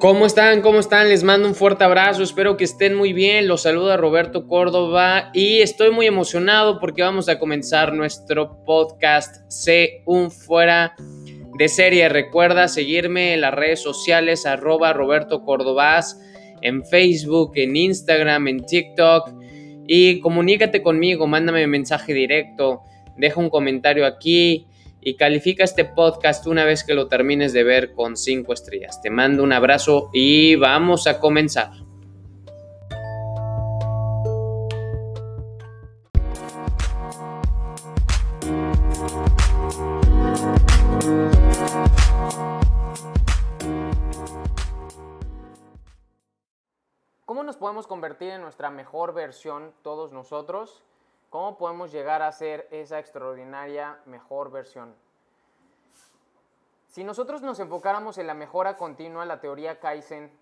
¿Cómo están? ¿Cómo están? Les mando un fuerte abrazo, espero que estén muy bien. Los saluda Roberto Córdoba y estoy muy emocionado porque vamos a comenzar nuestro podcast C un fuera de serie. Recuerda seguirme en las redes sociales arroba Roberto Córdobas, en Facebook, en Instagram, en TikTok y comunícate conmigo, mándame un mensaje directo, deja un comentario aquí y califica este podcast una vez que lo termines de ver con 5 estrellas. Te mando un abrazo y vamos a comenzar. ¿Cómo nos podemos convertir en nuestra mejor versión todos nosotros? ¿Cómo podemos llegar a ser esa extraordinaria mejor versión? Si nosotros nos enfocáramos en la mejora continua, la teoría Kaizen,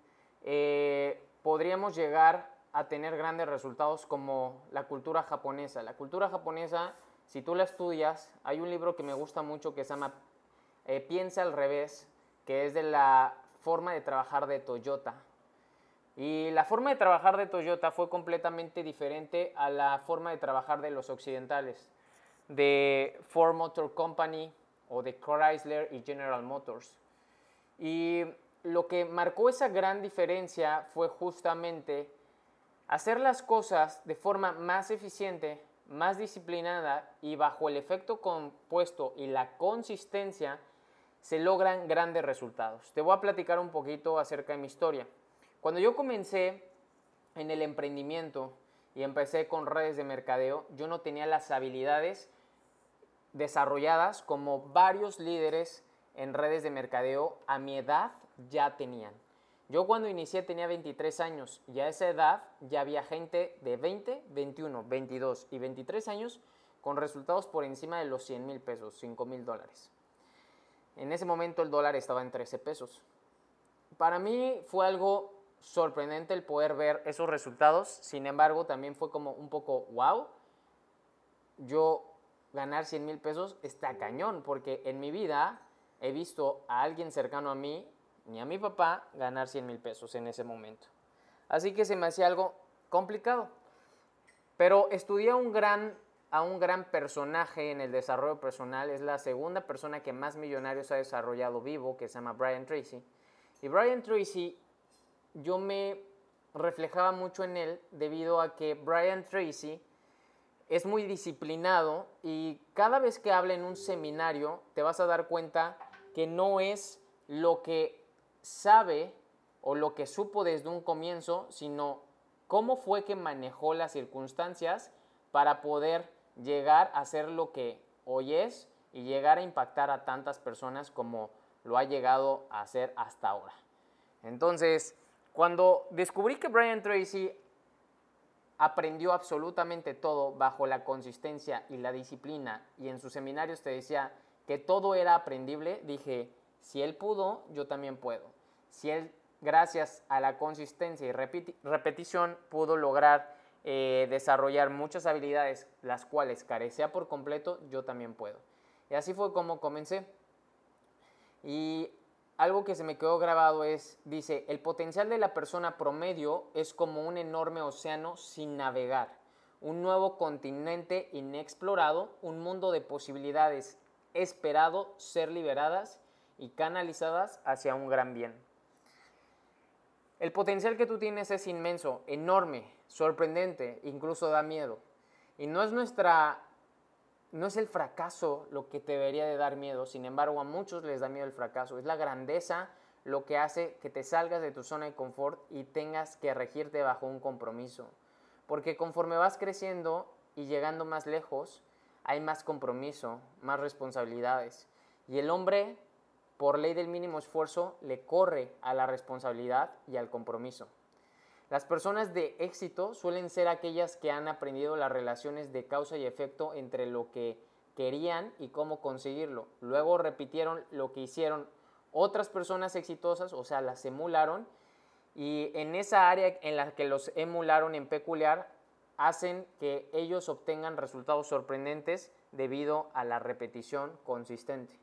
eh, podríamos llegar a tener grandes resultados como la cultura japonesa. La cultura japonesa, si tú la estudias, hay un libro que me gusta mucho que se llama eh, Piensa al revés, que es de la forma de trabajar de Toyota. Y la forma de trabajar de Toyota fue completamente diferente a la forma de trabajar de los occidentales, de Ford Motor Company o de Chrysler y General Motors. Y lo que marcó esa gran diferencia fue justamente hacer las cosas de forma más eficiente, más disciplinada y bajo el efecto compuesto y la consistencia se logran grandes resultados. Te voy a platicar un poquito acerca de mi historia. Cuando yo comencé en el emprendimiento y empecé con redes de mercadeo, yo no tenía las habilidades desarrolladas como varios líderes en redes de mercadeo a mi edad ya tenían. Yo cuando inicié tenía 23 años y a esa edad ya había gente de 20, 21, 22 y 23 años con resultados por encima de los 100 mil pesos, 5 mil dólares. En ese momento el dólar estaba en 13 pesos. Para mí fue algo sorprendente el poder ver esos resultados. Sin embargo, también fue como un poco, wow, yo ganar 100 mil pesos está cañón, porque en mi vida he visto a alguien cercano a mí, ni a mi papá, ganar 100 mil pesos en ese momento. Así que se me hacía algo complicado. Pero estudié a un, gran, a un gran personaje en el desarrollo personal, es la segunda persona que más millonarios ha desarrollado vivo, que se llama Brian Tracy. Y Brian Tracy yo me reflejaba mucho en él debido a que Brian Tracy es muy disciplinado y cada vez que habla en un seminario te vas a dar cuenta que no es lo que sabe o lo que supo desde un comienzo, sino cómo fue que manejó las circunstancias para poder llegar a ser lo que hoy es y llegar a impactar a tantas personas como lo ha llegado a hacer hasta ahora. Entonces, cuando descubrí que Brian Tracy aprendió absolutamente todo bajo la consistencia y la disciplina y en sus seminarios te decía que todo era aprendible, dije, si él pudo, yo también puedo. Si él, gracias a la consistencia y repetición, pudo lograr eh, desarrollar muchas habilidades, las cuales carecía por completo, yo también puedo. Y así fue como comencé. Y algo que se me quedó grabado es, dice, el potencial de la persona promedio es como un enorme océano sin navegar, un nuevo continente inexplorado, un mundo de posibilidades esperado ser liberadas y canalizadas hacia un gran bien. El potencial que tú tienes es inmenso, enorme, sorprendente, incluso da miedo. Y no es nuestra no es el fracaso lo que te debería de dar miedo, sin embargo a muchos les da miedo el fracaso, es la grandeza lo que hace que te salgas de tu zona de confort y tengas que regirte bajo un compromiso. Porque conforme vas creciendo y llegando más lejos, hay más compromiso, más responsabilidades. Y el hombre, por ley del mínimo esfuerzo, le corre a la responsabilidad y al compromiso. Las personas de éxito suelen ser aquellas que han aprendido las relaciones de causa y efecto entre lo que querían y cómo conseguirlo. Luego repitieron lo que hicieron otras personas exitosas, o sea, las emularon, y en esa área en la que los emularon en peculiar, hacen que ellos obtengan resultados sorprendentes debido a la repetición consistente.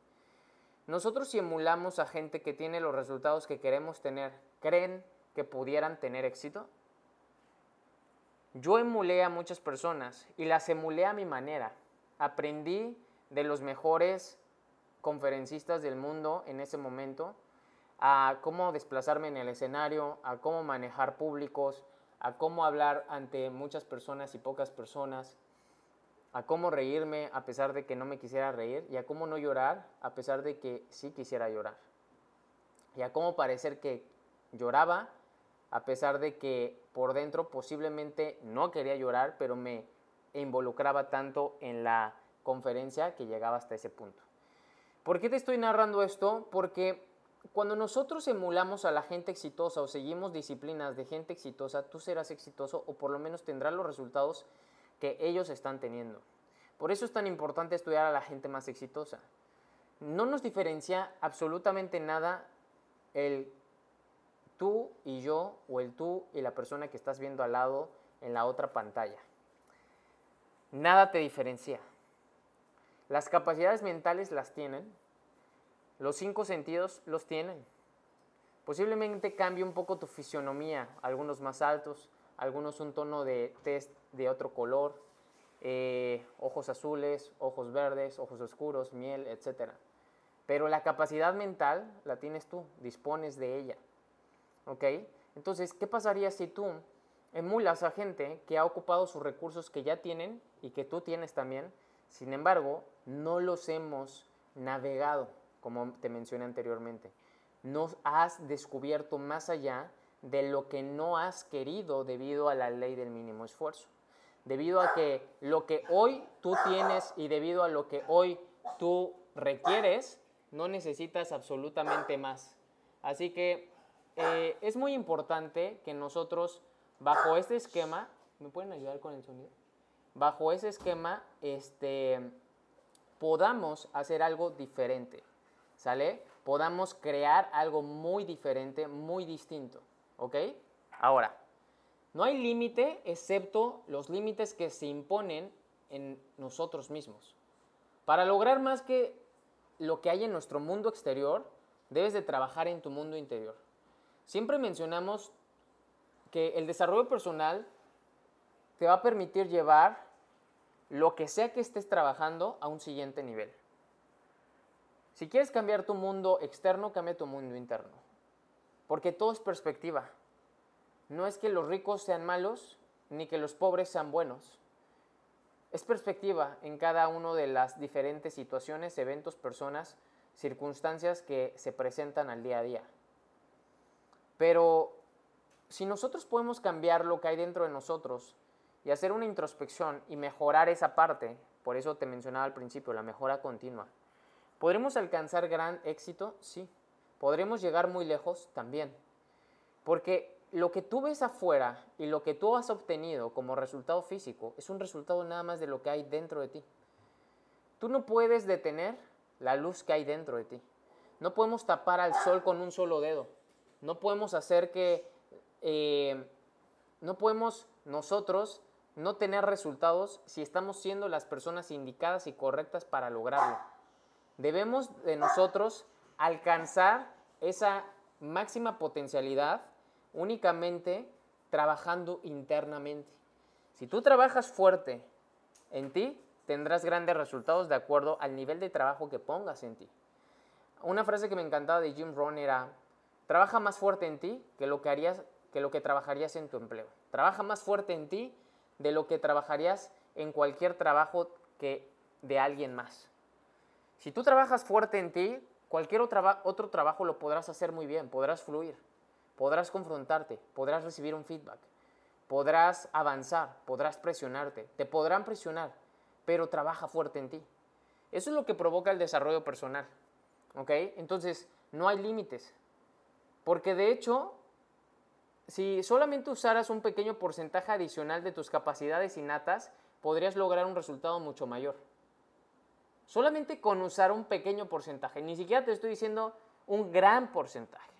nosotros si emulamos a gente que tiene los resultados que queremos tener, ¿creen que pudieran tener éxito? Yo emulé a muchas personas y las emulé a mi manera. Aprendí de los mejores conferencistas del mundo en ese momento a cómo desplazarme en el escenario, a cómo manejar públicos, a cómo hablar ante muchas personas y pocas personas, a cómo reírme a pesar de que no me quisiera reír y a cómo no llorar a pesar de que sí quisiera llorar. Y a cómo parecer que lloraba a pesar de que por dentro posiblemente no quería llorar, pero me involucraba tanto en la conferencia que llegaba hasta ese punto. ¿Por qué te estoy narrando esto? Porque cuando nosotros emulamos a la gente exitosa o seguimos disciplinas de gente exitosa, tú serás exitoso o por lo menos tendrás los resultados que ellos están teniendo. Por eso es tan importante estudiar a la gente más exitosa. No nos diferencia absolutamente nada el tú y yo o el tú y la persona que estás viendo al lado en la otra pantalla. Nada te diferencia. Las capacidades mentales las tienen, los cinco sentidos los tienen. Posiblemente cambie un poco tu fisionomía, algunos más altos, algunos un tono de test de otro color, eh, ojos azules, ojos verdes, ojos oscuros, miel, etc. Pero la capacidad mental la tienes tú, dispones de ella. ¿Ok? Entonces, ¿qué pasaría si tú emulas a gente que ha ocupado sus recursos que ya tienen y que tú tienes también? Sin embargo, no los hemos navegado, como te mencioné anteriormente. No has descubierto más allá de lo que no has querido debido a la ley del mínimo esfuerzo. Debido a que lo que hoy tú tienes y debido a lo que hoy tú requieres, no necesitas absolutamente más. Así que eh, es muy importante que nosotros, bajo este esquema, ¿me pueden ayudar con el sonido? Bajo ese esquema, este, podamos hacer algo diferente, ¿sale? Podamos crear algo muy diferente, muy distinto, ¿ok? Ahora, no hay límite excepto los límites que se imponen en nosotros mismos. Para lograr más que lo que hay en nuestro mundo exterior, debes de trabajar en tu mundo interior. Siempre mencionamos que el desarrollo personal te va a permitir llevar lo que sea que estés trabajando a un siguiente nivel. Si quieres cambiar tu mundo externo, cambia tu mundo interno. Porque todo es perspectiva. No es que los ricos sean malos, ni que los pobres sean buenos. Es perspectiva en cada una de las diferentes situaciones, eventos, personas, circunstancias que se presentan al día a día. Pero si nosotros podemos cambiar lo que hay dentro de nosotros y hacer una introspección y mejorar esa parte, por eso te mencionaba al principio, la mejora continua, ¿podremos alcanzar gran éxito? Sí. ¿Podremos llegar muy lejos? También. Porque lo que tú ves afuera y lo que tú has obtenido como resultado físico es un resultado nada más de lo que hay dentro de ti. Tú no puedes detener la luz que hay dentro de ti. No podemos tapar al sol con un solo dedo. No podemos hacer que, eh, no podemos nosotros no tener resultados si estamos siendo las personas indicadas y correctas para lograrlo. Debemos de nosotros alcanzar esa máxima potencialidad únicamente trabajando internamente. Si tú trabajas fuerte en ti, tendrás grandes resultados de acuerdo al nivel de trabajo que pongas en ti. Una frase que me encantaba de Jim Rohn era, Trabaja más fuerte en ti que lo que harías que lo que trabajarías en tu empleo. Trabaja más fuerte en ti de lo que trabajarías en cualquier trabajo que de alguien más. Si tú trabajas fuerte en ti, cualquier otro, otro trabajo lo podrás hacer muy bien, podrás fluir, podrás confrontarte, podrás recibir un feedback, podrás avanzar, podrás presionarte, te podrán presionar, pero trabaja fuerte en ti. Eso es lo que provoca el desarrollo personal. ¿Ok? Entonces, no hay límites. Porque de hecho, si solamente usaras un pequeño porcentaje adicional de tus capacidades innatas, podrías lograr un resultado mucho mayor. Solamente con usar un pequeño porcentaje, ni siquiera te estoy diciendo un gran porcentaje,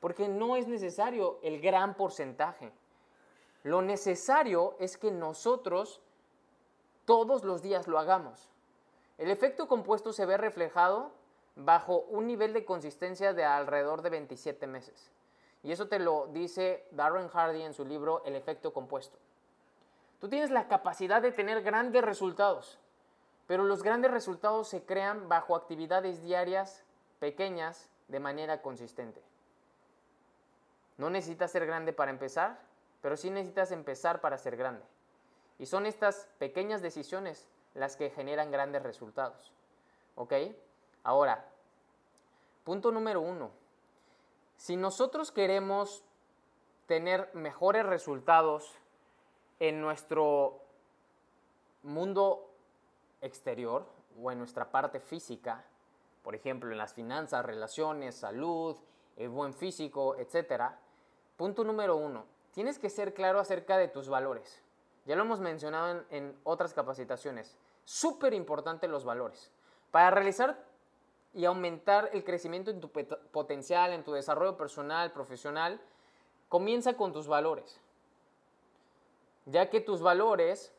porque no es necesario el gran porcentaje. Lo necesario es que nosotros todos los días lo hagamos. El efecto compuesto se ve reflejado bajo un nivel de consistencia de alrededor de 27 meses. Y eso te lo dice Darren Hardy en su libro El efecto compuesto. Tú tienes la capacidad de tener grandes resultados, pero los grandes resultados se crean bajo actividades diarias pequeñas de manera consistente. No necesitas ser grande para empezar, pero sí necesitas empezar para ser grande. Y son estas pequeñas decisiones las que generan grandes resultados. ¿Ok? Ahora, punto número uno. Si nosotros queremos tener mejores resultados en nuestro mundo exterior o en nuestra parte física, por ejemplo, en las finanzas, relaciones, salud, el buen físico, etc. Punto número uno, tienes que ser claro acerca de tus valores. Ya lo hemos mencionado en, otras capacitaciones. Súper importante los valores. Para realizar y aumentar el crecimiento en tu potencial, en tu desarrollo personal, profesional, comienza con tus valores. Ya que tus valores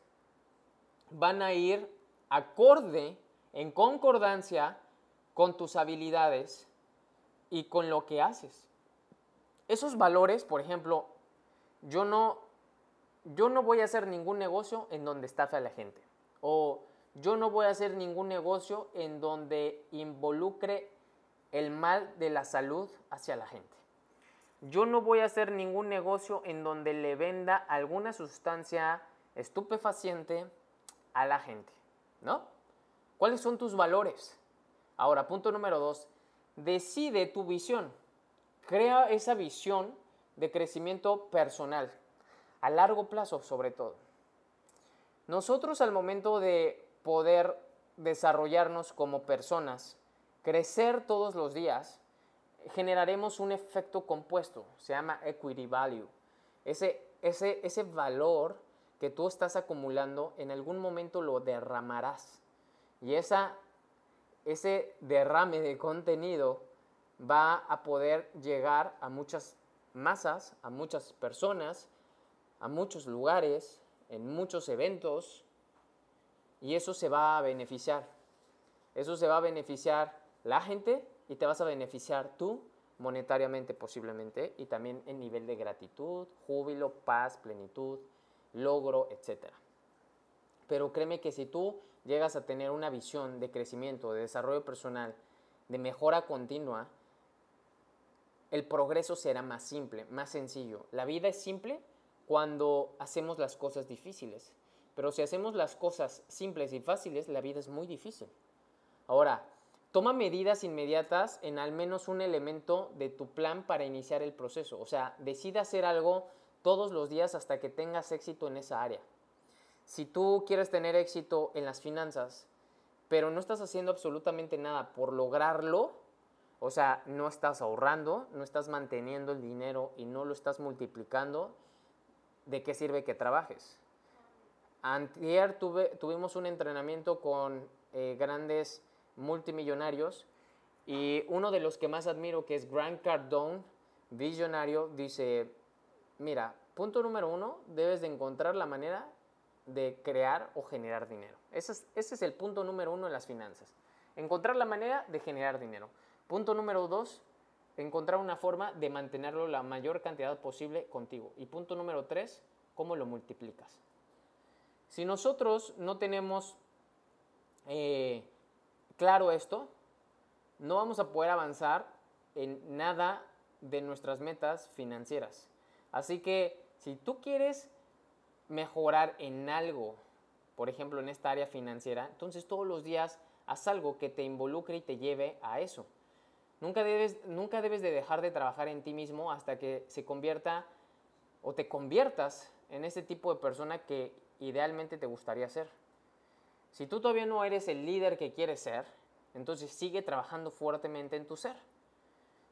van a ir acorde, en concordancia con tus habilidades y con lo que haces. Esos valores, por ejemplo, yo no, yo no voy a hacer ningún negocio en donde estafe a la gente. O yo no voy a hacer ningún negocio en donde involucre el mal de la salud hacia la gente. Yo no voy a hacer ningún negocio en donde le venda alguna sustancia estupefaciente a la gente, ¿no? ¿Cuáles son tus valores? Ahora, punto número dos, decide tu visión. Crea esa visión de crecimiento personal, a largo plazo sobre todo. Nosotros al momento de poder desarrollarnos como personas, crecer todos los días, generaremos un efecto compuesto, se llama equity value. Ese, ese, ese valor que tú estás acumulando, en algún momento lo derramarás. Y esa, ese derrame de contenido va a poder llegar a muchas masas, a muchas personas, a muchos lugares, en muchos eventos, y eso se va a beneficiar. Eso se va a beneficiar la gente y te vas a beneficiar tú monetariamente posiblemente y también en nivel de gratitud, júbilo, paz, plenitud, logro, etc. Pero créeme que si tú llegas a tener una visión de crecimiento, de desarrollo personal, de mejora continua, el progreso será más simple, más sencillo. La vida es simple cuando hacemos las cosas difíciles. Pero si hacemos las cosas simples y fáciles, la vida es muy difícil. Ahora, toma medidas inmediatas en al menos un elemento de tu plan para iniciar el proceso. O sea, decide hacer algo todos los días hasta que tengas éxito en esa área. Si tú quieres tener éxito en las finanzas, pero no estás haciendo absolutamente nada por lograrlo, o sea, no estás ahorrando, no estás manteniendo el dinero y no lo estás multiplicando, ¿de qué sirve que trabajes? Antier tuvimos un entrenamiento con eh, grandes multimillonarios y uno de los que más admiro, que es Grant Cardone, visionario, dice, mira, punto número uno, debes de encontrar la manera de crear o generar dinero. Ese es, ese es el punto número uno en las finanzas. Encontrar la manera de generar dinero. Punto número dos, encontrar una forma de mantenerlo la mayor cantidad posible contigo. Y punto número tres, cómo lo multiplicas. Si nosotros no tenemos eh, claro esto, no vamos a poder avanzar en nada de nuestras metas financieras. Así que si tú quieres mejorar en algo, por ejemplo en esta área financiera, entonces todos los días haz algo que te involucre y te lleve a eso. Nunca debes, nunca debes de dejar de trabajar en ti mismo hasta que se convierta o te conviertas en ese tipo de persona que idealmente te gustaría ser. Si tú todavía no eres el líder que quieres ser, entonces sigue trabajando fuertemente en tu ser.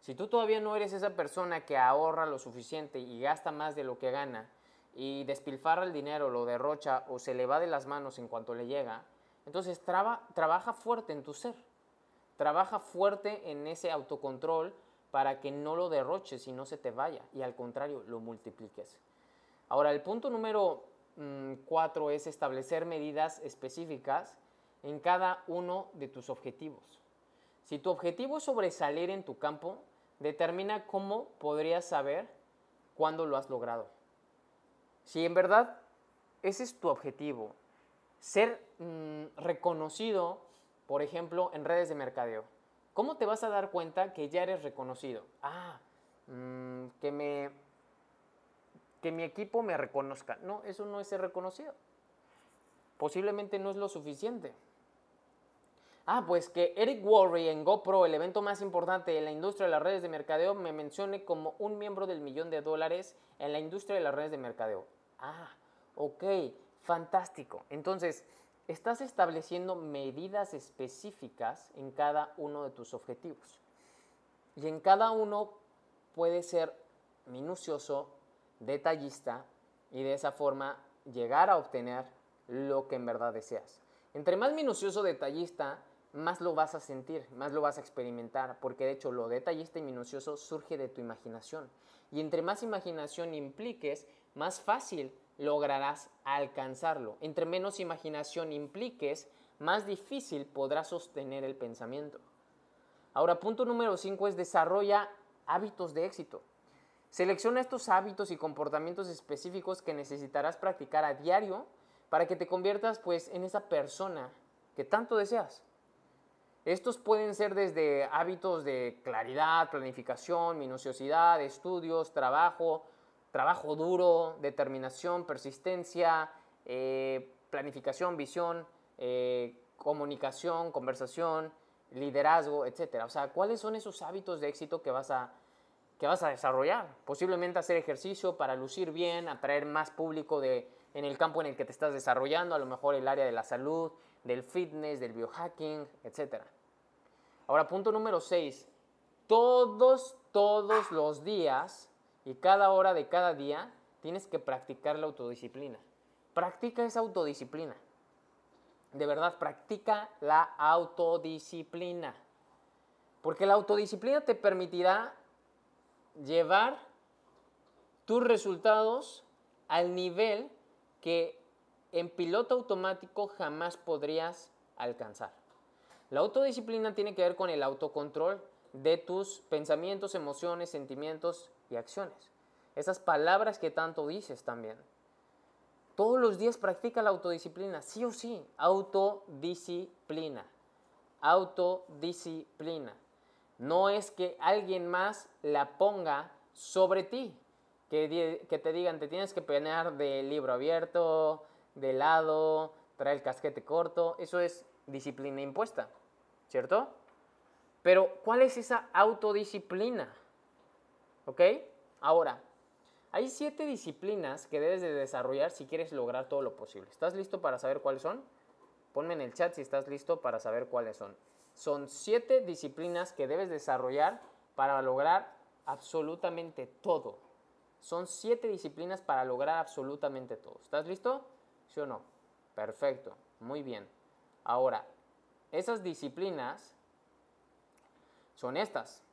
Si tú todavía no eres esa persona que ahorra lo suficiente y gasta más de lo que gana y despilfarra el dinero, lo derrocha o se le va de las manos en cuanto le llega, entonces trabaja fuerte en tu ser. Trabaja fuerte en ese autocontrol para que no lo derroches y no se te vaya y al contrario lo multipliques. Ahora, el punto número cuatro es establecer medidas específicas en cada uno de tus objetivos. Si tu objetivo es sobresalir en tu campo, determina cómo podrías saber cuándo lo has logrado. Si en verdad ese es tu objetivo, ser mm, reconocido, por ejemplo, en redes de mercadeo, ¿cómo te vas a dar cuenta que ya eres reconocido? Ah, mm, que me que mi equipo me reconozca. No, eso no es ser reconocido. Posiblemente no es lo suficiente. Ah, pues que Eric Worre en GoPro, el evento más importante en la industria de las redes de mercadeo, me mencione como un miembro del millón de dólares en la industria de las redes de mercadeo. Ah, ok, fantástico. Entonces, estás estableciendo medidas específicas en cada uno de tus objetivos. Y en cada uno puede ser minucioso, detallista y de esa forma llegar a obtener lo que en verdad deseas. Entre más minucioso, detallista, más lo vas a sentir, más lo vas a experimentar, porque de hecho lo detallista y minucioso surge de tu imaginación. Y entre más imaginación impliques, más fácil lograrás alcanzarlo. Entre menos imaginación impliques, más difícil podrás sostener el pensamiento. Ahora, punto número 5 es desarrolla hábitos de éxito. Selecciona estos hábitos y comportamientos específicos que necesitarás practicar a diario para que te conviertas pues en esa persona que tanto deseas. Estos pueden ser desde hábitos de claridad, planificación, minuciosidad, estudios, trabajo, trabajo duro, determinación, persistencia, eh, planificación, visión, eh, comunicación, conversación, liderazgo, etc. O sea, ¿cuáles son esos hábitos de éxito que vas a que vas a desarrollar. Posiblemente hacer ejercicio para lucir bien, atraer más público de, en el campo en el que te estás desarrollando, a lo mejor el área de la salud, del fitness, del biohacking, etc. Ahora, punto número 6. Todos, todos los días y cada hora de cada día tienes que practicar la autodisciplina. Practica esa autodisciplina. De verdad, practica la autodisciplina. Porque la autodisciplina te permitirá llevar tus resultados al nivel que en piloto automático jamás podrías alcanzar. La autodisciplina tiene que ver con el autocontrol de tus pensamientos, emociones, sentimientos y acciones. Esas palabras que tanto dices también. Todos los días practica la autodisciplina, sí o sí, autodisciplina. Autodisciplina. No es que alguien más la ponga sobre ti. Que, te digan, te tienes que peinar de libro abierto, de lado, traer el casquete corto. Eso es disciplina impuesta, ¿cierto? Pero, ¿cuál es esa autodisciplina? ¿Ok? Ahora, hay siete disciplinas que debes de desarrollar si quieres lograr todo lo posible. ¿Estás listo para saber cuáles son? Ponme en el chat si estás listo para saber cuáles son. Son siete disciplinas que debes desarrollar para lograr absolutamente todo. Son siete disciplinas para lograr absolutamente todo. ¿Estás listo? ¿Sí o no? Perfecto. Muy bien. Ahora, esas disciplinas son estas.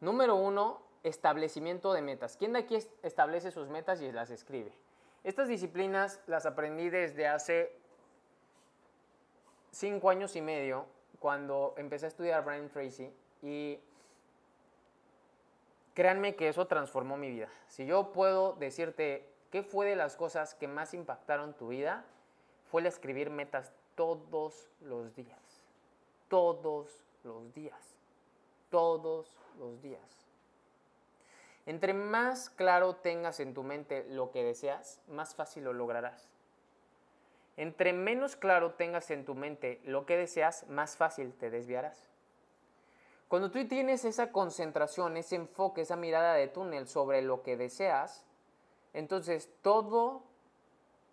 Número uno, establecimiento de metas. ¿Quién de aquí establece sus metas y las escribe? Estas disciplinas las aprendí desde hace cinco años y medio cuando empecé a estudiar Brian Tracy y créanme que eso transformó mi vida. Si yo puedo decirte qué fue de las cosas que más impactaron tu vida, fue el escribir metas todos los días. Todos los días. Todos los días. Entre más claro tengas en tu mente lo que deseas, más fácil lo lograrás. Entre menos claro tengas en tu mente lo que deseas, más fácil te desviarás. Cuando tú tienes esa concentración, ese enfoque, esa mirada de túnel sobre lo que deseas, entonces todo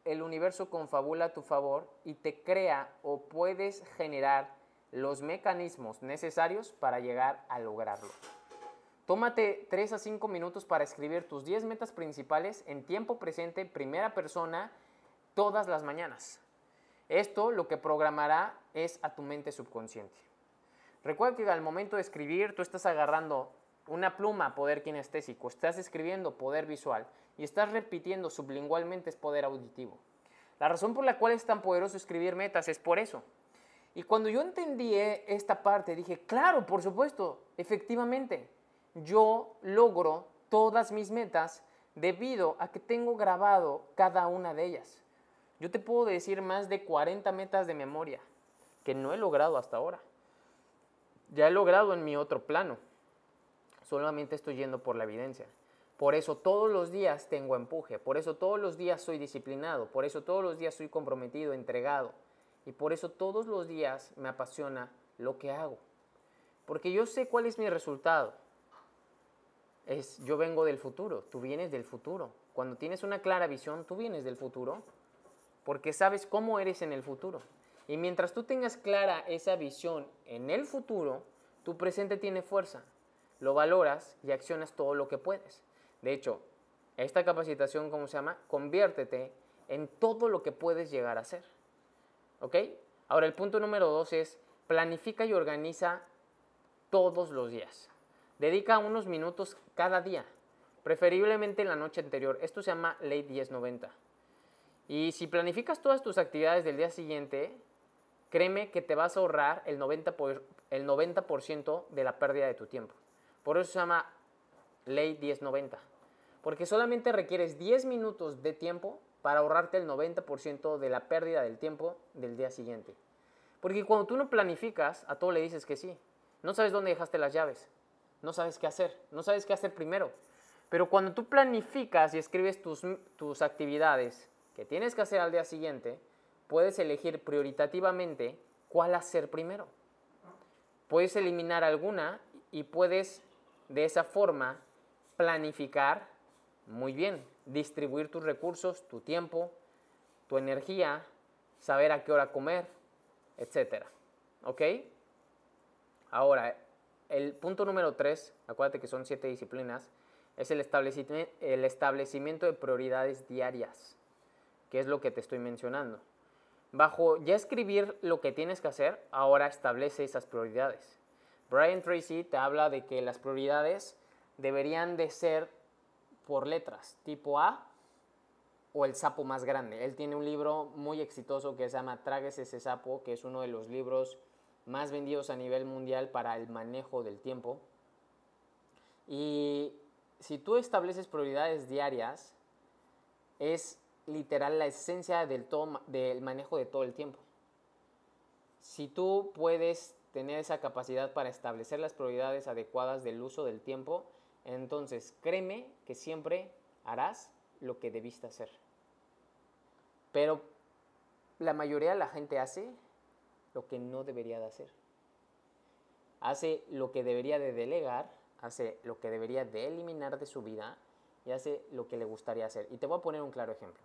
el universo confabula a tu favor y te crea o puedes generar los mecanismos necesarios para llegar a lograrlo. Tómate 3 a 5 minutos para escribir tus 10 metas principales en tiempo presente, primera persona, todas las mañanas. Esto lo que programará es a tu mente subconsciente. Recuerda que al momento de escribir tú estás agarrando una pluma, poder kinestésico, estás escribiendo poder visual y estás repitiendo sublingualmente es poder auditivo. La razón por la cual es tan poderoso escribir metas es por eso. Y cuando yo entendí eh, esta parte, dije, claro, por supuesto, efectivamente, yo logro todas mis metas debido a que tengo grabado cada una de ellas. Yo te puedo decir más de 40 metas de memoria que no he logrado hasta ahora. Ya he logrado en mi otro plano. Solamente estoy yendo por la evidencia. Por eso todos los días tengo empuje, por eso todos los días soy disciplinado, por eso todos los días soy comprometido, entregado. Y por eso todos los días me apasiona lo que hago. Porque yo sé cuál es mi resultado. Es, yo vengo del futuro, tú vienes del futuro. Cuando tienes una clara visión, tú vienes del futuro porque sabes cómo eres en el futuro. Y mientras tú tengas clara esa visión en el futuro, tu presente tiene fuerza. Lo valoras y accionas todo lo que puedes. De hecho, esta capacitación, ¿cómo se llama? Conviértete en todo lo que puedes llegar a ser. ¿Ok? Ahora, el punto número dos es planifica y organiza todos los días. Dedica unos minutos cada día, preferiblemente en la noche anterior. Esto se llama ley 1090. Y si planificas todas tus actividades del día siguiente, créeme que te vas a ahorrar el 90%, por, el 90 de la pérdida de tu tiempo. Por eso se llama ley 1090. Porque solamente requieres 10 minutos de tiempo para ahorrarte el 90% de la pérdida del tiempo del día siguiente. Porque cuando tú no planificas, a todo le dices que sí. No sabes dónde dejaste las llaves. No sabes qué hacer. No sabes qué hacer primero. Pero cuando tú planificas y escribes tus, tus actividades que tienes que hacer al día siguiente, puedes elegir prioritativamente cuál hacer primero. Puedes eliminar alguna y puedes de esa forma planificar muy bien, distribuir tus recursos, tu tiempo, tu energía, saber a qué hora comer, etc. ¿Ok? Ahora, el punto número tres, acuérdate que son siete disciplinas, es el establecimiento, el establecimiento de prioridades diarias, que es lo que te estoy mencionando. Bajo ya escribir lo que tienes que hacer, ahora establece esas prioridades. Brian Tracy te habla de que las prioridades deberían de ser por letras, tipo A o el sapo más grande. Él tiene un libro muy exitoso que se llama Tragues ese sapo, que es uno de los libros más vendidos a nivel mundial para el manejo del tiempo. Y si tú estableces prioridades diarias, es literal la esencia del, del manejo de todo el tiempo. Si tú puedes tener esa capacidad para establecer las prioridades adecuadas del uso del tiempo, entonces créeme que siempre harás lo que debiste hacer. Pero la mayoría de la gente hace lo que no debería de hacer. Hace lo que debería de delegar, hace lo que debería de eliminar de su vida y hace lo que le gustaría hacer. Y te voy a poner un claro ejemplo.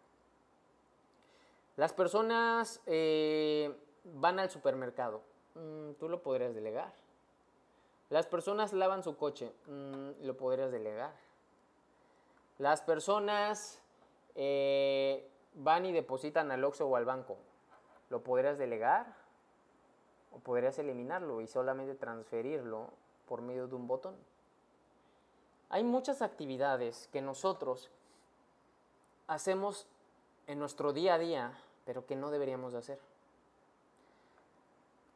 Las personas eh, van al supermercado. Mm, tú lo podrías delegar. Las personas lavan su coche, mm, lo podrías delegar. Las personas eh, van y depositan al Oxxo o al banco, lo podrías delegar o podrías eliminarlo y solamente transferirlo por medio de un botón. Hay muchas actividades que nosotros hacemos en nuestro día a día, pero que no deberíamos de hacer.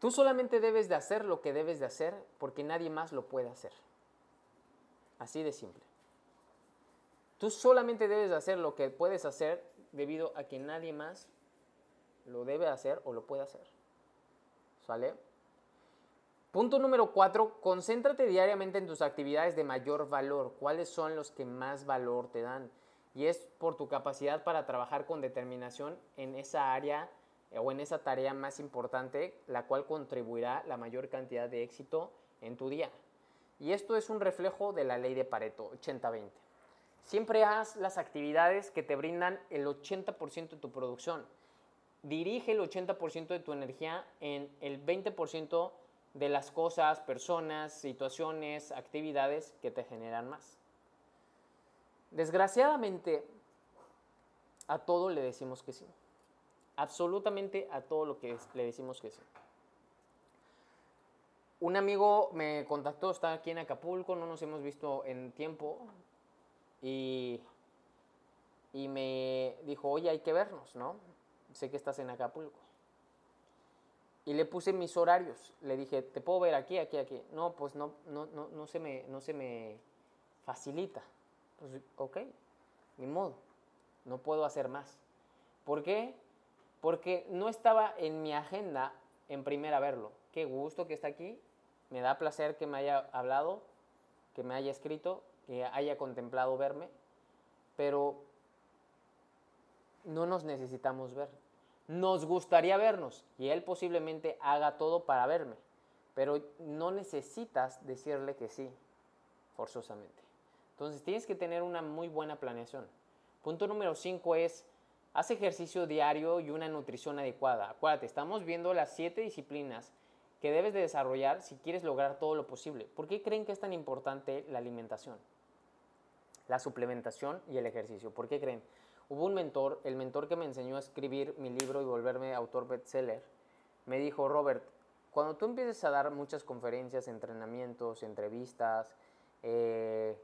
Tú solamente debes de hacer lo que debes de hacer porque nadie más lo puede hacer. Así de simple. Tú solamente debes de hacer lo que puedes hacer debido a que nadie más lo debe hacer o lo puede hacer. ¿Sale? Punto número cuatro, concéntrate diariamente en tus actividades de mayor valor. ¿Cuáles son los que más valor te dan? Y es por tu capacidad para trabajar con determinación en esa área o en esa tarea más importante, la cual contribuirá la mayor cantidad de éxito en tu día. Y esto es un reflejo de la ley de Pareto, 80-20. Siempre haz las actividades que te brindan el 80% de tu producción. Dirige el 80% de tu energía en el 20% de las cosas, personas, situaciones, actividades que te generan más. Desgraciadamente, a todo le decimos que sí absolutamente a todo lo que le decimos que sí. Un amigo me contactó, está aquí en Acapulco, no nos hemos visto en tiempo y, y me dijo, oye, hay que vernos, ¿no? Sé que estás en Acapulco. Y le puse mis horarios. Le dije, ¿te puedo ver aquí, aquí, aquí? No, pues no, no, no, no, se, me, no se me facilita. Pues, ok, ni modo. No puedo hacer más. ¿Por qué? Porque no estaba en mi agenda en primera verlo. Qué gusto que está aquí. Me da placer que me haya hablado, que me haya escrito, que haya contemplado verme. Pero no nos necesitamos ver. Nos gustaría vernos y él posiblemente haga todo para verme, pero no necesitas decirle que sí, forzosamente. Entonces tienes que tener una muy buena planeación. Punto número 5 es, haz ejercicio diario y una nutrición adecuada. Acuérdate, estamos viendo las siete disciplinas que debes de desarrollar si quieres lograr todo lo posible. ¿Por qué creen que es tan importante la alimentación? La suplementación y el ejercicio. ¿Por qué creen? Hubo un mentor, el mentor que me enseñó a escribir mi libro y volverme autor bestseller, me dijo, Robert, cuando tú empieces a dar muchas conferencias, entrenamientos, entrevistas, eh,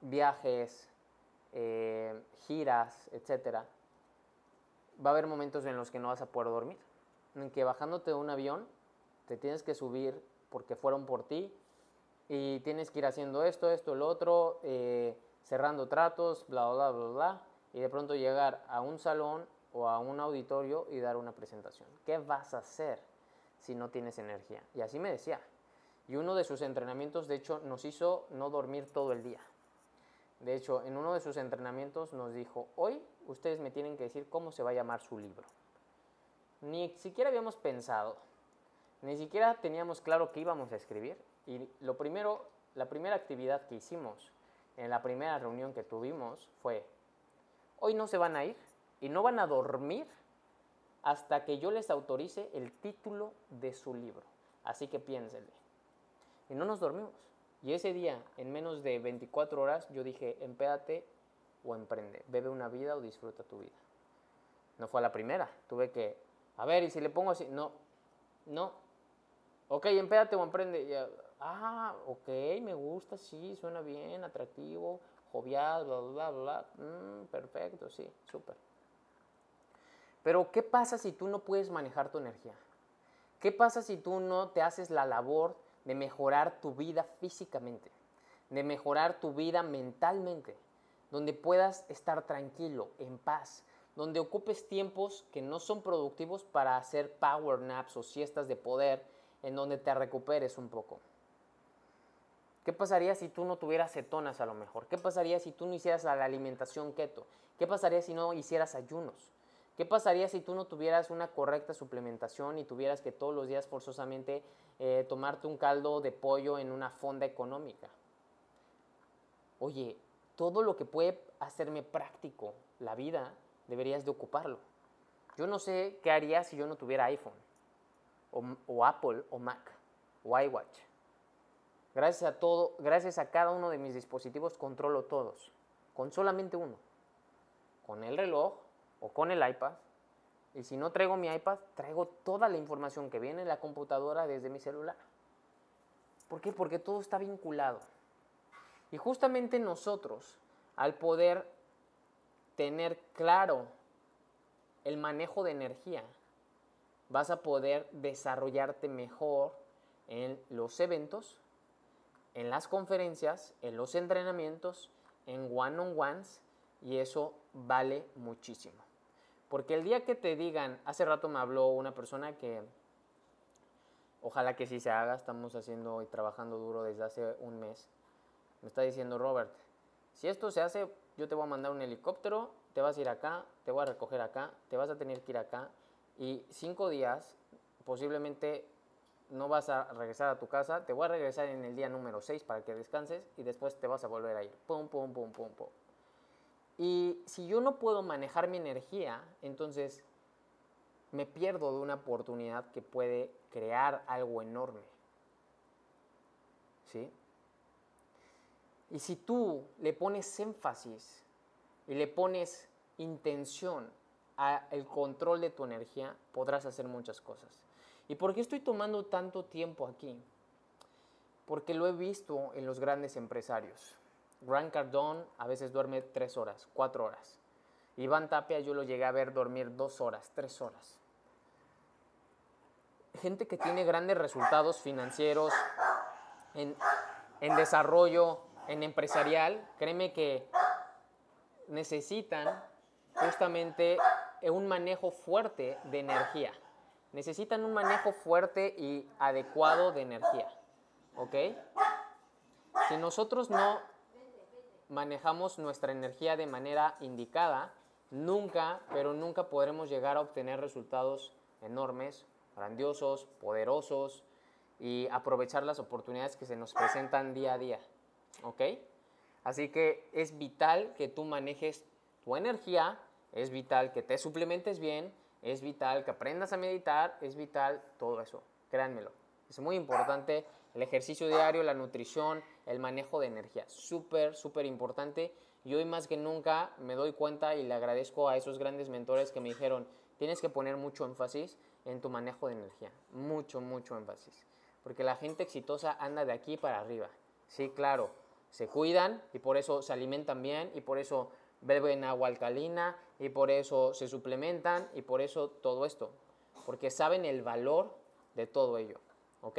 viajes, eh, giras, etc., va a haber momentos en los que no vas a poder dormir, en que bajándote de un avión te tienes que subir porque fueron por ti y tienes que ir haciendo esto, esto, lo otro, eh, cerrando tratos, bla, bla, bla, bla, y de pronto llegar a un salón o a un auditorio y dar una presentación. ¿Qué vas a hacer si no tienes energía? Y así me decía. Y uno de sus entrenamientos, de hecho, nos hizo no dormir todo el día. De hecho, en uno de sus entrenamientos nos dijo, hoy ustedes me tienen que decir cómo se va a llamar su libro. Ni siquiera habíamos pensado, ni siquiera teníamos claro qué íbamos a escribir. Y lo primero, la primera actividad que hicimos en la primera reunión que tuvimos fue, hoy no se van a ir y no van a dormir hasta que yo les autorice el título de su libro. Así que piénsenle. Y no nos dormimos. Y ese día, en menos de 24 horas, yo dije, empédate o emprende, bebe una vida o disfruta tu vida. No fue a la primera, tuve que, a ver, y si le pongo así, no, no. Ok, empédate o emprende. ah, ok, me gusta, sí, suena bien, atractivo, jovial, bla, bla, bla, mm, perfecto, sí, súper. Pero, ¿qué pasa si tú no puedes manejar tu energía? ¿Qué pasa si tú no te haces la labor de mejorar tu vida físicamente? De mejorar tu vida mentalmente, donde puedas estar tranquilo, en paz, donde ocupes tiempos que no son productivos para hacer power naps o siestas de poder, en donde te recuperes un poco. ¿Qué pasaría si tú no tuvieras cetonas a lo mejor? ¿Qué pasaría si tú no hicieras la alimentación keto? ¿Qué pasaría si no hicieras ayunos? ¿Qué pasaría si tú no tuvieras una correcta suplementación y tuvieras que todos los días forzosamente eh, tomarte un caldo de pollo en una fonda económica? Oye, todo lo que puede hacerme práctico la vida, deberías de ocuparlo. Yo no sé qué haría si yo no tuviera iPhone, o, o Apple, o Mac, o iWatch. Gracias a todo, gracias a cada uno de mis dispositivos controlo todos, con solamente uno, con el reloj o con el iPad. Y si no traigo mi iPad, traigo toda la información que viene en la computadora desde mi celular. ¿Por qué? Porque todo está vinculado. Y justamente nosotros, al poder tener claro el manejo de energía, vas a poder desarrollarte mejor en los eventos en las conferencias, en los entrenamientos, en one-on-ones y eso vale muchísimo. Porque el día que te digan, hace rato me habló una persona que ojalá que sí se haga, estamos haciendo y trabajando duro desde hace un mes. Me está diciendo Robert, si esto se hace, yo te voy a mandar un helicóptero, te vas a ir acá, te voy a recoger acá, te vas a tener que ir acá y cinco días posiblemente no vas a regresar a tu casa, te voy a regresar en el día número 6 para que descanses y después te vas a volver a ir. Pum, pum, pum, pum, pum. Y si yo no puedo manejar mi energía, entonces me pierdo de una oportunidad que puede crear algo enorme. ¿Sí? Y si tú le pones énfasis y le pones intención al control de tu energía, podrás hacer muchas cosas. ¿Y por qué estoy tomando tanto tiempo aquí? Porque lo he visto en los grandes empresarios. Grant Cardone a veces duerme tres horas, cuatro horas. Iván Tapia yo lo llegué a ver dormir dos horas, tres horas. gente que tiene grandes resultados financieros en, en desarrollo, en empresarial, créeme que necesitan justamente un manejo fuerte de energía. Necesitan un manejo fuerte y adecuado de energía. ¿Ok? Si nosotros no manejamos nuestra energía de manera indicada, nunca, pero nunca podremos llegar a obtener resultados enormes, grandiosos, poderosos y aprovechar las oportunidades que se nos presentan día a día. ¿Ok? Así que es vital que tú manejes tu energía, es vital que te suplementes bien, es vital que aprendas a meditar, es vital todo eso, créanmelo. Es muy importante el ejercicio diario, la nutrición, el manejo de energía, súper, súper importante. Y hoy más que nunca me doy cuenta y le agradezco a esos grandes mentores que me dijeron, tienes que poner mucho énfasis en tu manejo de energía, mucho, mucho énfasis. Porque la gente exitosa anda de aquí para arriba. Sí, claro, se cuidan y por eso se alimentan bien y por eso beben agua alcalina y por eso se suplementan y por eso todo esto. Porque saben el valor de todo ello. ¿Ok?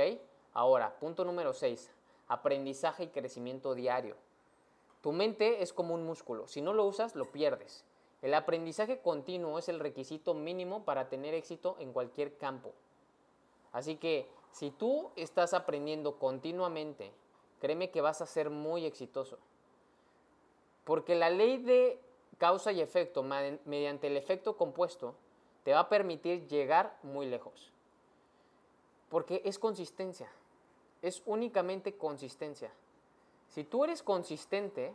Ahora, punto número 6. Aprendizaje y crecimiento diario. Tu mente es como un músculo. Si no lo usas, lo pierdes. El aprendizaje continuo es el requisito mínimo para tener éxito en cualquier campo. Así que si tú estás aprendiendo continuamente, créeme que vas a ser muy exitoso. Porque la ley de causa y efecto mediante el efecto compuesto te va a permitir llegar muy lejos. Porque es consistencia, es únicamente consistencia. Si tú eres consistente,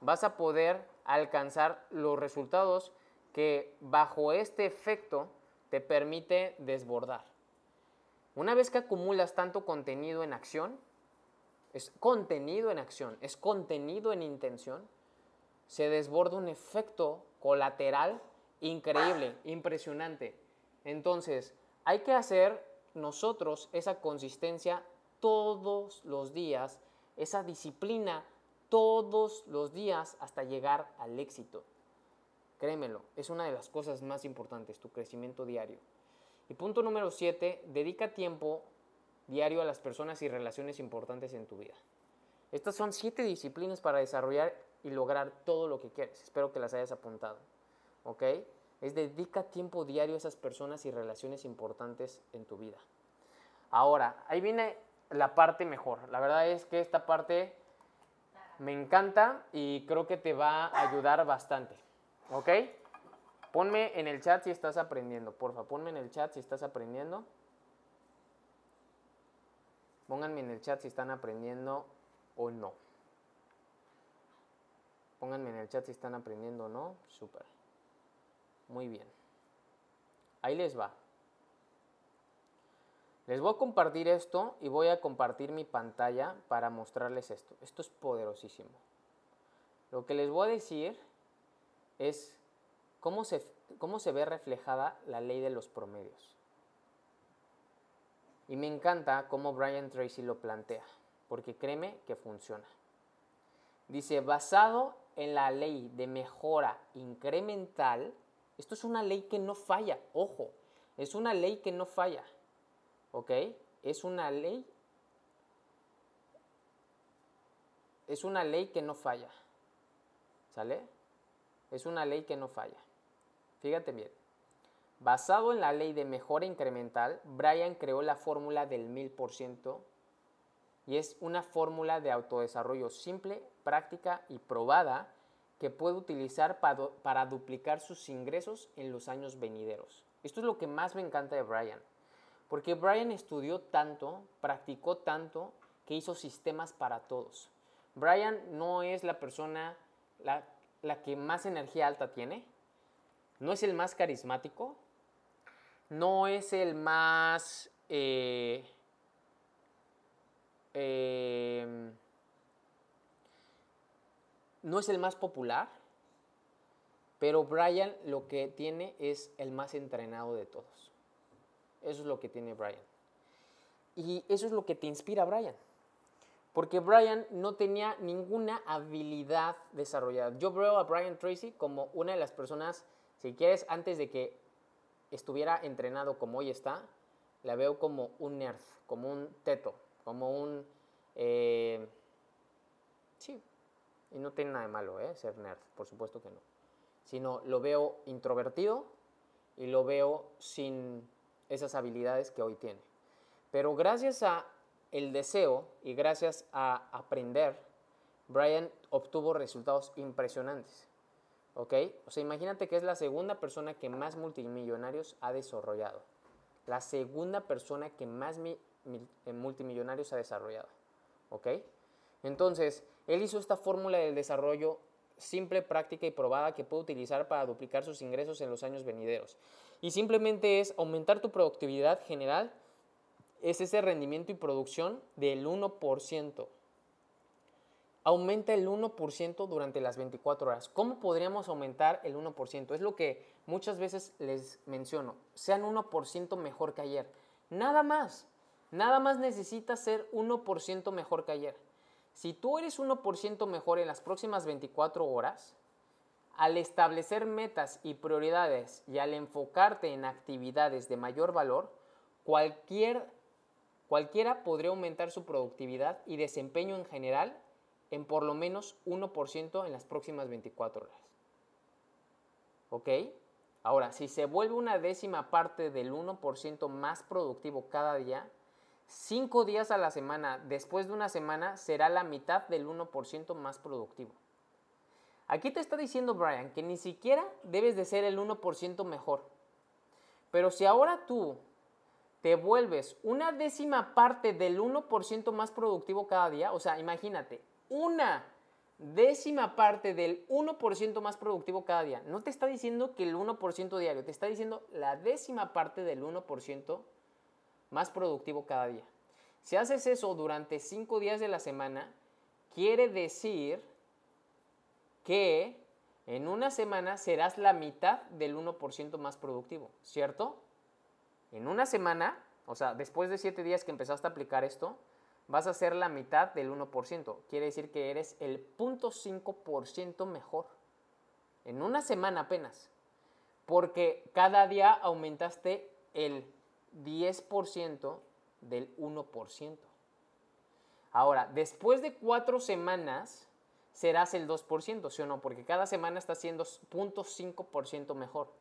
vas a poder alcanzar los resultados que bajo este efecto te permite desbordar. Una vez que acumulas tanto contenido en acción, es contenido en acción, es contenido en intención, se desborda un efecto colateral increíble, impresionante. Entonces, hay que hacer nosotros esa consistencia todos los días, esa disciplina todos los días hasta llegar al éxito. Créemelo, es una de las cosas más importantes, tu crecimiento diario. Y punto número 7, dedica tiempo diario a las personas y relaciones importantes en tu vida. Estas son siete disciplinas para desarrollar y lograr todo lo que quieres. Espero que las hayas apuntado. ¿Ok? Es dedica tiempo diario a esas personas y relaciones importantes en tu vida. Ahora, ahí viene la parte mejor. La verdad es que esta parte me encanta y creo que te va a ayudar bastante. ¿Ok? Ponme en el chat si estás aprendiendo, porfa. Ponme en el chat si estás aprendiendo. Pónganme en el chat si están aprendiendo o no. Pónganme en el chat si están aprendiendo o no. Súper. Muy bien. Ahí les va. Les voy a compartir esto y voy a compartir mi pantalla para mostrarles esto. Esto es poderosísimo. Lo que les voy a decir es cómo se, cómo se ve reflejada la ley de los promedios. Y me encanta cómo Brian Tracy lo plantea, porque créeme que funciona. Dice, basado en la ley de mejora incremental, esto es una ley que no falla, ojo, es una ley que no falla, ¿ok? Es una ley, es una ley que no falla, ¿sale? Es una ley que no falla. Fíjate bien. Basado en la ley de mejora incremental, Brian creó la fórmula del 1000% y es una fórmula de autodesarrollo simple, práctica y probada que puede utilizar para, duplicar sus ingresos en los años venideros. Esto es lo que más me encanta de Brian, porque Brian estudió tanto, practicó tanto, que hizo sistemas para todos. Brian no es la persona la, que más energía alta tiene, no es el más carismático, no es el más... Eh, Em, no es el más popular, pero Brian lo que tiene es el más entrenado de todos. Eso es lo que tiene Brian. Y eso es lo que te inspira Brian. Porque Brian no tenía ninguna habilidad desarrollada. Yo veo a Brian Tracy como una de las personas, si quieres, antes de que estuviera entrenado como hoy está, la veo como un nerd, como un teto, como un... Eh, sí, y no tiene nada de malo, ¿eh? Ser nerd, por supuesto que no. Sino lo veo introvertido y lo veo sin esas habilidades que hoy tiene. Pero gracias a el deseo y gracias a aprender, Brian obtuvo resultados impresionantes. ¿Ok? O sea, imagínate que es la segunda persona que más multimillonarios ha desarrollado. La segunda persona que más eh, multimillonarios ha desarrollado. ¿Ok? Entonces, él hizo esta fórmula del desarrollo simple, práctica y probada que puede utilizar para duplicar sus ingresos en los años venideros. Y simplemente es aumentar tu productividad general, es ese rendimiento y producción del 1%. Aumenta el 1% durante las 24 horas. ¿Cómo podríamos aumentar el 1%? Es lo que muchas veces les menciono. Sean 1% mejor que ayer. Nada más. Nada más necesitas ser 1% mejor que ayer. Si tú eres 1% mejor en las próximas 24 horas, al establecer metas y prioridades y al enfocarte en actividades de mayor valor, cualquier, cualquiera podría aumentar su productividad y desempeño en general en por lo menos 1% en las próximas 24 horas. ¿Ok? Ahora, si se vuelve una décima parte del 1% más productivo cada día, Cinco días a la semana, después de una semana, será la mitad del 1% más productivo. Aquí te está diciendo Brian que ni siquiera debes de ser el 1% mejor. Pero si ahora tú te vuelves una décima parte del 1% más productivo cada día, o sea, imagínate, una décima parte del 1% más productivo cada día. No te está diciendo que el 1% diario, te está diciendo la décima parte del 1% más productivo cada día. Si haces eso durante cinco días de la semana, quiere decir que en una semana serás la mitad del 1% más productivo, ¿cierto? En una semana, o sea, después de siete días que empezaste a aplicar esto, vas a ser la mitad del 1%. Quiere decir que eres el 0.5% mejor. En una semana apenas. Porque cada día aumentaste el 10% del 1%. Ahora, después de cuatro semanas, serás el 2%, ¿sí o no? Porque cada semana está siendo 0.5% mejor.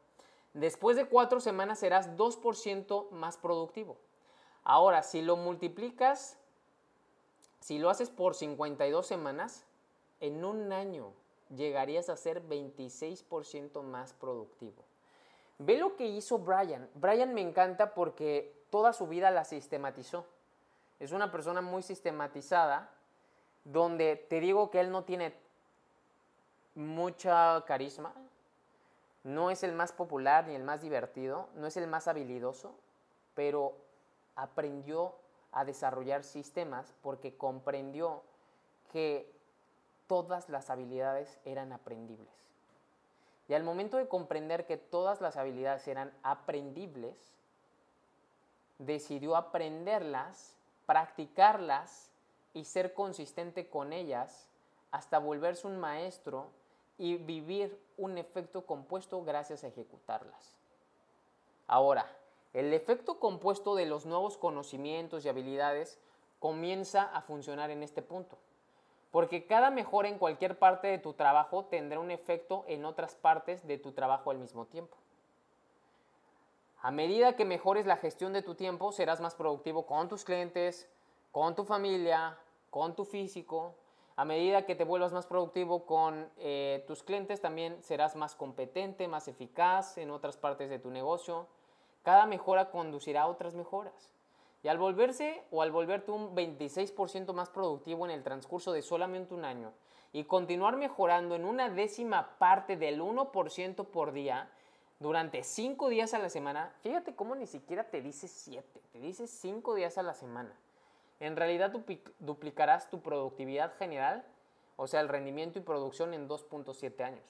Después de cuatro semanas serás 2% más productivo. Ahora, si lo multiplicas, si lo haces por 52 semanas, en un año llegarías a ser 26% más productivo. Ve lo que hizo Brian. Brian me encanta porque toda su vida la sistematizó. Es una persona muy sistematizada, donde te digo que él no tiene mucha carisma, no es el más popular ni el más divertido, no es el más habilidoso, pero aprendió a desarrollar sistemas porque comprendió que todas las habilidades eran aprendibles. Y al momento de comprender que todas las habilidades eran aprendibles, decidió aprenderlas, practicarlas y ser consistente con ellas hasta volverse un maestro y vivir un efecto compuesto gracias a ejecutarlas. Ahora, el efecto compuesto de los nuevos conocimientos y habilidades comienza a funcionar en este punto porque cada mejora en cualquier parte de tu trabajo tendrá un efecto en otras partes de tu trabajo al mismo tiempo. A medida que mejores la gestión de tu tiempo, serás más productivo con tus clientes, con tu familia, con tu físico. A medida que te vuelvas más productivo con eh, tus clientes, también serás más competente, más eficaz en otras partes de tu negocio. Cada mejora conducirá a otras mejoras. Y al volverse o al volverte un 26% más productivo en el transcurso de solamente un año y continuar mejorando en una décima parte del 1% por día durante 5 días a la semana, fíjate cómo ni siquiera te dice 7, te dice 5 días a la semana. En realidad duplicarás tu productividad general, o sea, el rendimiento y producción en 2.7 años.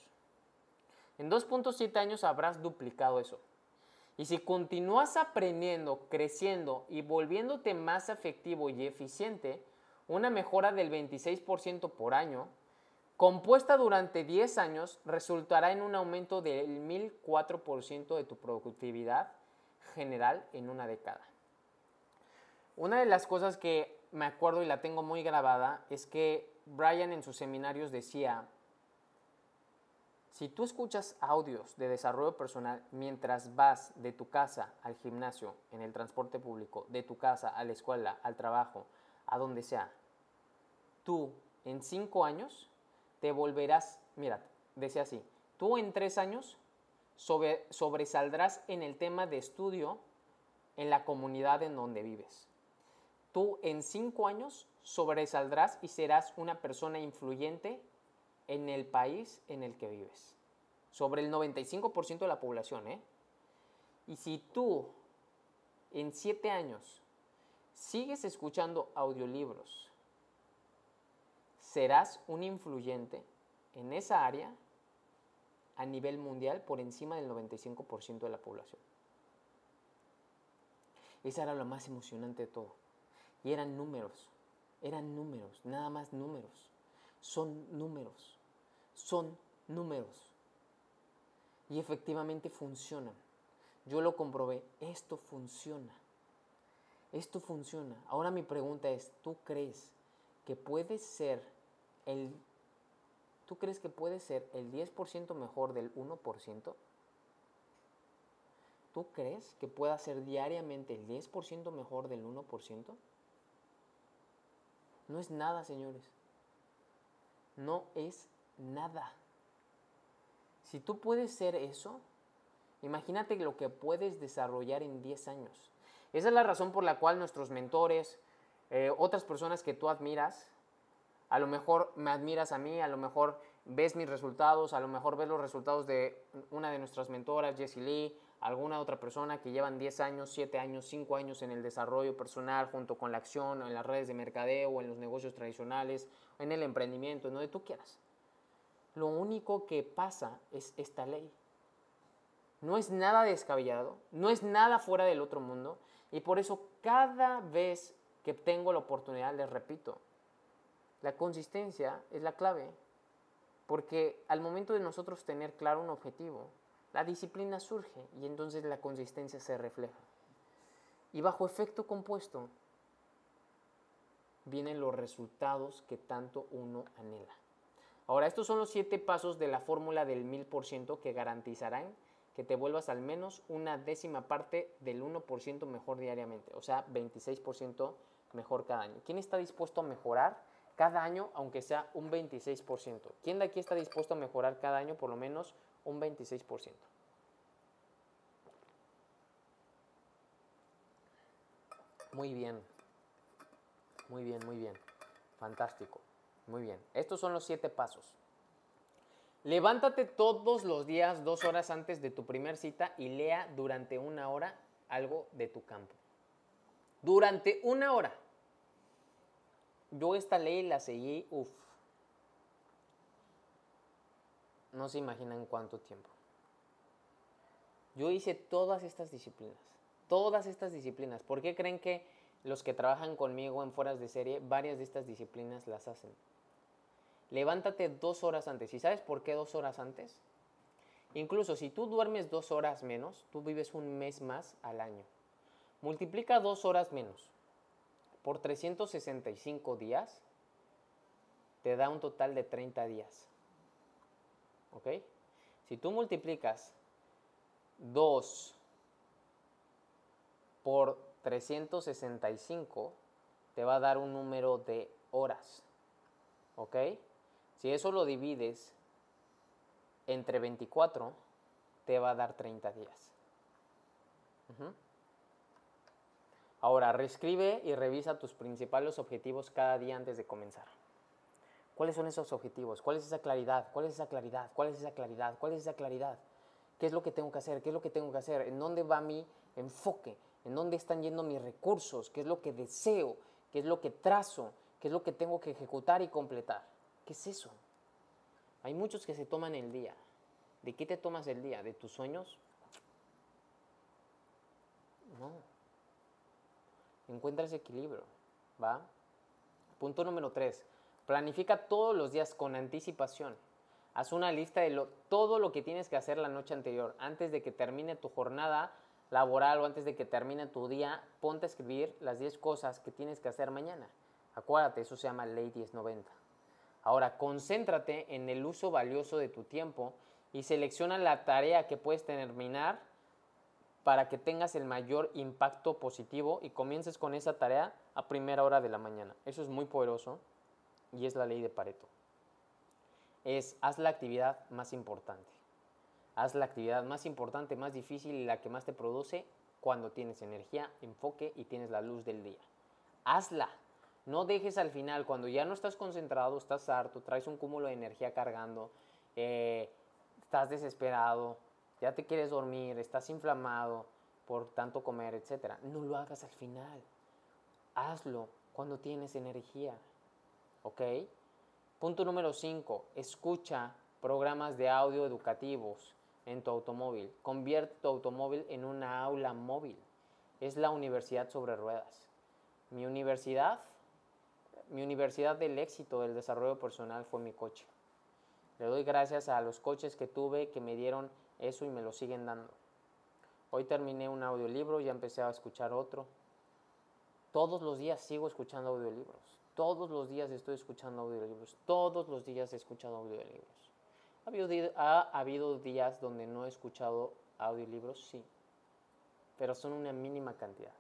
En 2.7 años habrás duplicado eso. Y si continúas aprendiendo, creciendo y volviéndote más efectivo y eficiente, una mejora del 26% por año, compuesta durante 10 años, resultará en un aumento del 1004% de tu productividad general en una década. Una de las cosas que me acuerdo y la tengo muy grabada es que Brian en sus seminarios decía, si tú escuchas audios de desarrollo personal mientras vas de tu casa al gimnasio, en el transporte público, de tu casa a la escuela, al trabajo, a donde sea, tú en cinco años te volverás, mira, decía así, tú en tres años sobresaldrás en el tema de estudio en la comunidad en donde vives. Tú en cinco años sobresaldrás y serás una persona influyente en el país en el que vives. Sobre el 95% de la población, ¿eh? Y si tú en siete años sigues escuchando audiolibros, serás un influyente en esa área a nivel mundial por encima del 95% de la población. Esa era lo más emocionante de todo. Y eran números, eran números, nada más números. Son números, son números. Y efectivamente funcionan. Yo lo comprobé, esto funciona. Esto funciona. Ahora mi pregunta es, ¿tú crees que puedes ser el ¿Tú crees que puede ser el 10% mejor del 1%? ¿Tú crees que pueda ser diariamente el 10% mejor del 1%? No es nada, señores. No es nada. Si tú puedes ser eso, imagínate lo que puedes desarrollar en 10 años. Esa es la razón por la cual nuestros mentores, eh, otras personas que tú admiras, a lo mejor me admiras a mí, a lo mejor ves mis resultados, a lo mejor ves los resultados de una de nuestras mentoras, Jessie Lee, alguna otra persona que llevan 10 años, 7 años, 5 años en el desarrollo personal junto con la acción, en las redes de mercadeo, o en los negocios tradicionales, en el emprendimiento, en donde tú quieras. Lo único que pasa es esta ley. No es nada descabellado, no es nada fuera del otro mundo y por eso cada vez que tengo la oportunidad les repito, la consistencia es la clave. Porque al momento de nosotros tener claro un objetivo, la disciplina surge y entonces la consistencia se refleja. Y bajo efecto compuesto vienen los resultados que tanto uno anhela. Ahora, estos son los siete pasos de la fórmula del mil por ciento que garantizarán que te vuelvas al menos una décima parte del 1% mejor diariamente, o sea, 26% mejor cada año. ¿Quién está dispuesto a mejorar? cada año, aunque sea un 26%. ¿Quién de aquí está dispuesto a mejorar cada año por lo menos un 26%? Muy bien, muy bien, muy bien. Fantástico, muy bien. Estos son los siete pasos. Levántate todos los días dos horas antes de tu primer cita y lea durante una hora algo de tu campo. Durante una hora. Yo esta ley la seguí, uff, no se imaginan cuánto tiempo. Yo hice todas estas disciplinas, todas estas disciplinas. ¿Por qué creen que los que trabajan conmigo en fueras de serie, varias de estas disciplinas las hacen? Levántate dos horas antes. ¿Y sabes por qué dos horas antes? Incluso si tú duermes dos horas menos, tú vives un mes más al año. Multiplica dos horas menos por 365 días, te da un total de 30 días. ¿Ok? Si tú multiplicas 2 por 365, te va a dar un número de horas. ¿Ok? Si eso lo divides entre 24, te va a dar 30 días. Ahora, reescribe y revisa tus principales objetivos cada día antes de comenzar. ¿Cuáles son esos objetivos? ¿Cuál es esa claridad? ¿Cuál es esa claridad? ¿Cuál es esa claridad? ¿Cuál es esa claridad? ¿Qué es lo que tengo que hacer? ¿Qué es lo que tengo que hacer? ¿En dónde va mi enfoque? ¿En dónde están yendo mis recursos? ¿Qué es lo que deseo? ¿Qué es lo que trazo? ¿Qué es lo que tengo que ejecutar y completar? ¿Qué es eso? Hay muchos que se toman el día. ¿De qué te tomas el día? ¿De tus sueños? No encuentra ese equilibrio, ¿va? Punto número tres, planifica todos los días con anticipación. Haz una lista de todo lo que tienes que hacer la noche anterior. Antes de que termine tu jornada laboral o antes de que termine tu día, ponte a escribir las 10 cosas que tienes que hacer mañana. Acuérdate, eso se llama ley 1090. Ahora, concéntrate en el uso valioso de tu tiempo y selecciona la tarea que puedes terminar para que tengas el mayor impacto positivo y comiences con esa tarea a primera hora de la mañana. Eso es muy poderoso y es la ley de Pareto. Es haz la actividad más importante. Haz la actividad más importante, más difícil y la que más te produce cuando tienes energía, enfoque y tienes la luz del día. Hazla. No dejes al final, cuando ya no estás concentrado, estás harto, traes un cúmulo de energía cargando, eh, estás desesperado, ya te quieres dormir, estás inflamado por tanto comer, etc. No lo hagas al final. Hazlo cuando tienes energía. ¿Ok? Punto número 5. Escucha programas de audio educativos en tu automóvil. Convierte tu automóvil en una aula móvil. Es la universidad sobre ruedas. Mi universidad, mi universidad del éxito del desarrollo personal fue mi coche. Le doy gracias a los coches que tuve que me dieron eso y me lo siguen dando. Hoy terminé un audiolibro, ya empecé a escuchar otro. Todos los días sigo escuchando audiolibros. Todos los días estoy escuchando audiolibros. Todos los días he escuchado audiolibros. ¿Ha habido, ha habido días donde no he escuchado audiolibros? Sí. Pero son una mínima cantidad.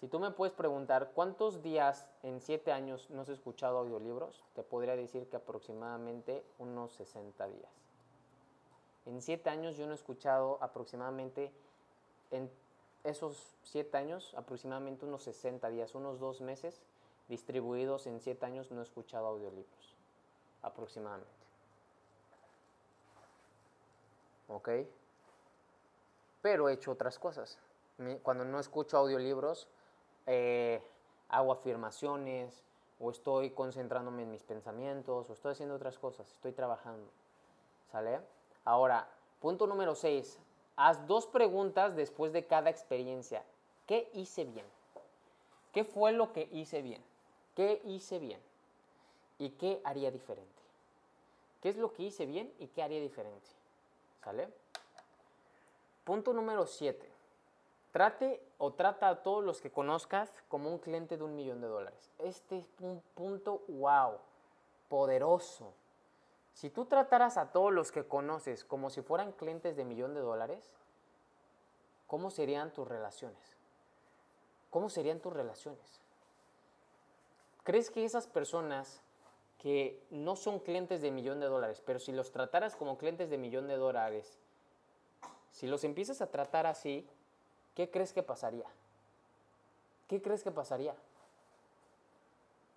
Si tú me puedes preguntar cuántos días en siete años no has escuchado audiolibros, te podría decir que aproximadamente unos 60 días. En siete años yo no he escuchado aproximadamente, en esos siete años, aproximadamente unos 60 días, unos dos meses, distribuidos en siete años, no he escuchado audiolibros. Aproximadamente. ¿Ok? Pero he hecho otras cosas. Cuando no escucho audiolibros, eh, hago afirmaciones, o estoy concentrándome en mis pensamientos, o estoy haciendo otras cosas, estoy trabajando. ¿Sale? Ahora, punto número 6. Haz dos preguntas después de cada experiencia. ¿Qué hice bien? ¿Qué fue lo que hice bien? ¿Qué hice bien? ¿Y qué haría diferente? ¿Qué es lo que hice bien y qué haría diferente? ¿Sale? Punto número 7. Trate o trata a todos los que conozcas como un cliente de un millón de dólares. Este es un punto wow, poderoso. Si tú trataras a todos los que conoces como si fueran clientes de millón de dólares, ¿cómo serían tus relaciones? ¿Cómo serían tus relaciones? ¿Crees que esas personas que no son clientes de millón de dólares, pero si los trataras como clientes de millón de dólares, si los empiezas a tratar así, ¿qué crees que pasaría? ¿Qué crees que pasaría?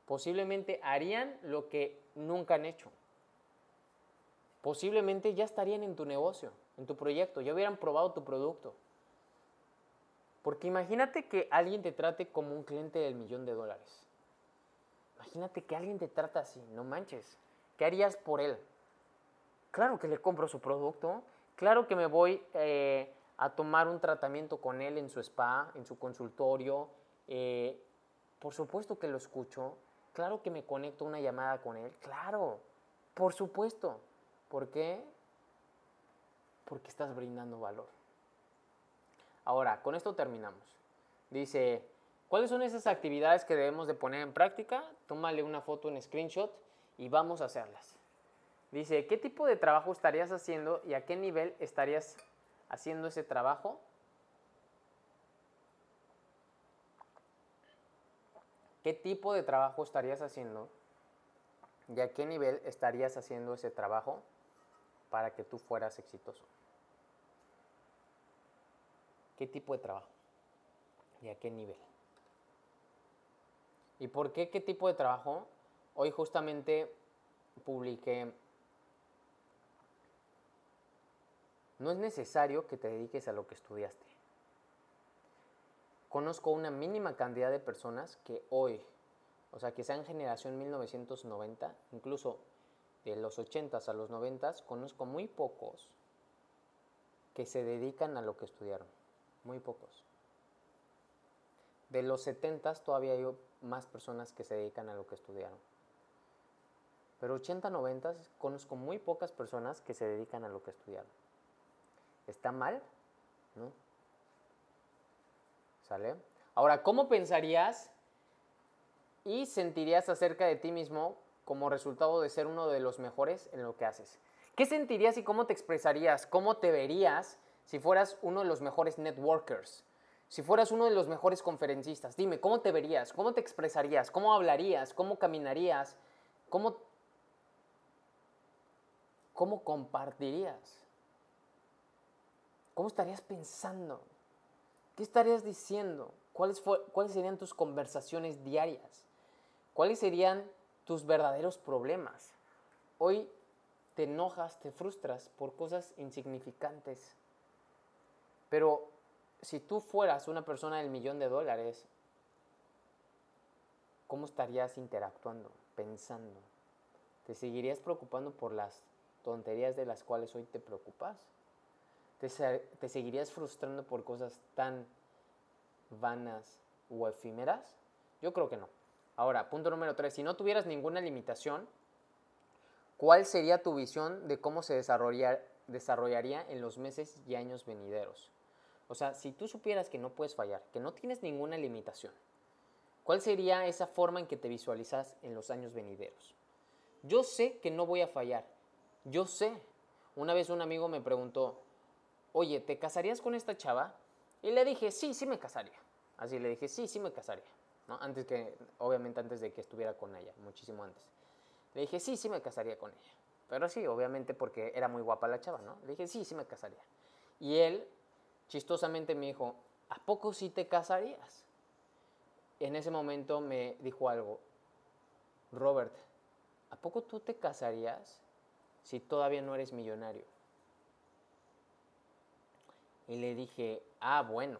Posiblemente harían lo que nunca han hecho posiblemente ya estarían en tu negocio, en tu proyecto, ya hubieran probado tu producto. Porque imagínate que alguien te trate como un cliente del millón de dólares. Imagínate que alguien te trata así, no manches. ¿Qué harías por él? Claro que le compro su producto, claro que me voy eh, a tomar un tratamiento con él en su spa, en su consultorio. Eh, por supuesto que lo escucho, claro que me conecto una llamada con él, claro, por supuesto. ¿Por qué? Porque estás brindando valor. Ahora, con esto terminamos. Dice, ¿cuáles son esas actividades que debemos de poner en práctica? Tómale una foto en screenshot y vamos a hacerlas. Dice, ¿qué tipo de trabajo estarías haciendo y a qué nivel estarías haciendo ese trabajo? ¿Qué tipo de trabajo estarías haciendo y a qué nivel estarías haciendo ese trabajo? para que tú fueras exitoso? ¿Qué tipo de trabajo? ¿Y a qué nivel? ¿Y por qué qué tipo de trabajo? Hoy justamente publiqué, no es necesario que te dediques a lo que estudiaste. Conozco una mínima cantidad de personas que hoy, o sea, que sean generación 1990, incluso de los 80s a los 90s, conozco muy pocos que se dedican a lo que estudiaron. Muy pocos. De los 70s todavía hay más personas que se dedican a lo que estudiaron. Pero 80, 90 conozco muy pocas personas que se dedican a lo que estudiaron. ¿Está mal? ¿No? ¿Sale? Ahora, ¿cómo pensarías y sentirías acerca de ti mismo como resultado de ser uno de los mejores en lo que haces? ¿Qué sentirías y cómo te expresarías? ¿Cómo te verías si fueras uno de los mejores networkers? Si fueras uno de los mejores conferencistas, dime, ¿cómo te verías? ¿Cómo te expresarías? ¿Cómo hablarías? ¿Cómo caminarías? ¿Cómo, cómo compartirías? ¿Cómo estarías pensando? ¿Qué estarías diciendo? ¿Cuáles, ¿Cuáles serían tus conversaciones diarias? ¿Cuáles serían tus verdaderos problemas? Hoy te enojas, te frustras por cosas insignificantes. Pero si tú fueras una persona del millón de dólares, ¿cómo estarías interactuando, pensando? ¿Te seguirías preocupando por las tonterías de las cuales hoy te preocupas? ¿Te, seguirías frustrando por cosas tan vanas o efímeras? Yo creo que no. Ahora, punto número tres, si no tuvieras ninguna limitación, ¿cuál sería tu visión de cómo se desarrollaría en los meses y años venideros? O sea, si tú supieras que no puedes fallar, que no tienes ninguna limitación, ¿cuál sería esa forma en que te visualizas en los años venideros? Yo sé que no voy a fallar. Yo sé. Una vez un amigo me preguntó, oye, ¿te casarías con esta chava? Y le dije, sí, sí me casaría. Así le dije, sí, sí me casaría. ¿no? Antes que, obviamente antes de que estuviera con ella, muchísimo antes. Le dije, sí, sí me casaría con ella. Pero sí, obviamente porque era muy guapa la chava, ¿no? Le dije, sí, sí me casaría. Y él chistosamente me dijo, ¿a poco sí te casarías? En ese momento me dijo algo, Robert, ¿a poco tú te casarías si todavía no eres millonario? Y le dije, ah, bueno,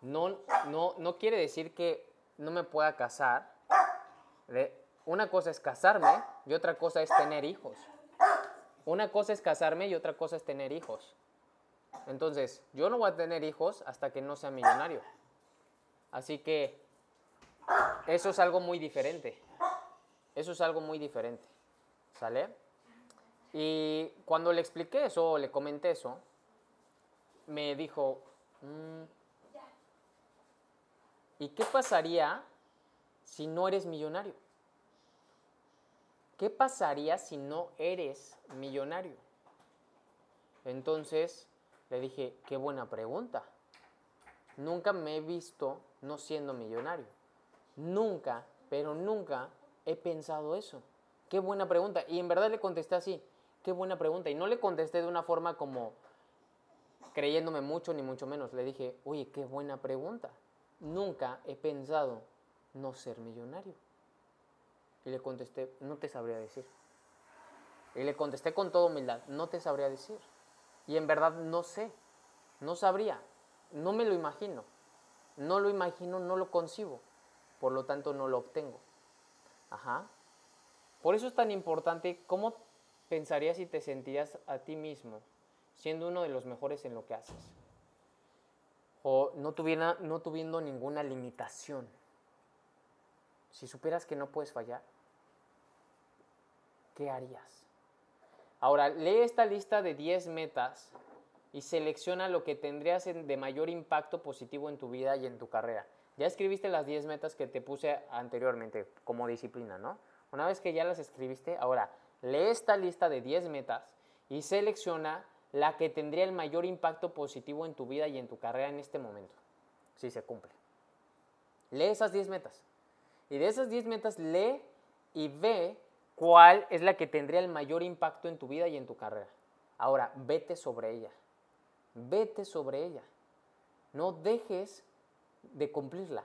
no, no, no quiere decir que no me pueda casar. Una cosa es casarme y otra cosa es tener hijos. Una cosa es casarme y otra cosa es tener hijos. Entonces, yo no voy a tener hijos hasta que no sea millonario. Así que eso es algo muy diferente. Eso es algo muy diferente. ¿Sale? Y cuando le expliqué eso, le comenté eso, me dijo, mm, ¿y qué pasaría si no eres millonario? ¿Qué pasaría si no eres millonario? Entonces, le dije, qué buena pregunta. Nunca me he visto no siendo millonario. Nunca, pero nunca he pensado eso. Qué buena pregunta. Y en verdad le contesté así, qué buena pregunta. Y no le contesté de una forma como creyéndome mucho ni mucho menos. Le dije, oye, qué buena pregunta. Nunca he pensado no ser millonario. Y le contesté, no te sabría decir. Y le contesté con toda humildad, no te sabría decir. Y en verdad no sé, no sabría, no me lo imagino. No lo imagino, no lo concibo. Por lo tanto, no lo obtengo. Ajá. Por eso es tan importante cómo pensarías y te sentirías a ti mismo siendo uno de los mejores en lo que haces. O no, tuviera, no tuviendo ninguna limitación. Si supieras que no puedes fallar, ¿qué harías? Ahora, lee esta lista de 10 metas y selecciona lo que tendrías de mayor impacto positivo en tu vida y en tu carrera. Ya escribiste las 10 metas que te puse anteriormente como disciplina, ¿no? Una vez que ya las escribiste, ahora lee esta lista de 10 metas y selecciona la que tendría el mayor impacto positivo en tu vida y en tu carrera en este momento, si se cumple. Lee esas 10 metas. Y de esas 10 metas lee y ve cuál es la que tendría el mayor impacto en tu vida y en tu carrera. Ahora, vete sobre ella. Vete sobre ella. No dejes de cumplirla.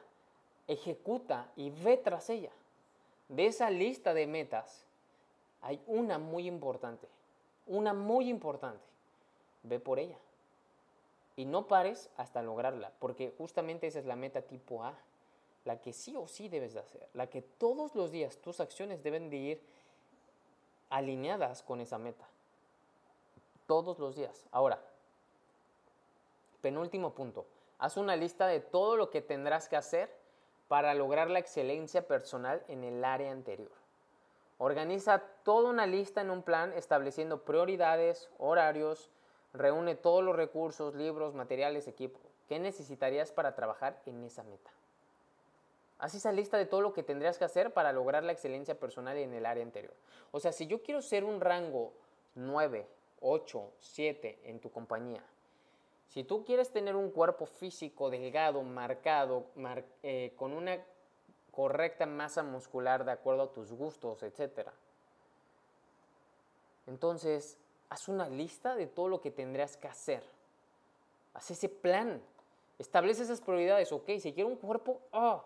Ejecuta y ve tras ella. De esa lista de metas, hay una muy importante. Una muy importante. Ve por ella. Y no pares hasta lograrla, porque justamente esa es la meta tipo A, la que sí o sí debes de hacer, la que todos los días tus acciones deben de ir alineadas con esa meta. Todos los días. Ahora, penúltimo punto. Haz una lista de todo lo que tendrás que hacer para lograr la excelencia personal en el área anterior. Organiza toda una lista en un plan estableciendo prioridades, horarios, reúne todos los recursos, libros, materiales, equipo ¿Qué necesitarías para trabajar en esa meta? Haz esa lista de todo lo que tendrías que hacer para lograr la excelencia personal en el área anterior. O sea, si yo quiero ser un rango 9, 8, 7 en tu compañía, si tú quieres tener un cuerpo físico delgado, marcado, eh, con una correcta masa muscular de acuerdo a tus gustos, etc. Entonces, haz una lista de todo lo que tendrías que hacer. Haz ese plan. Establece esas prioridades, ok. Si quiero un cuerpo, oh,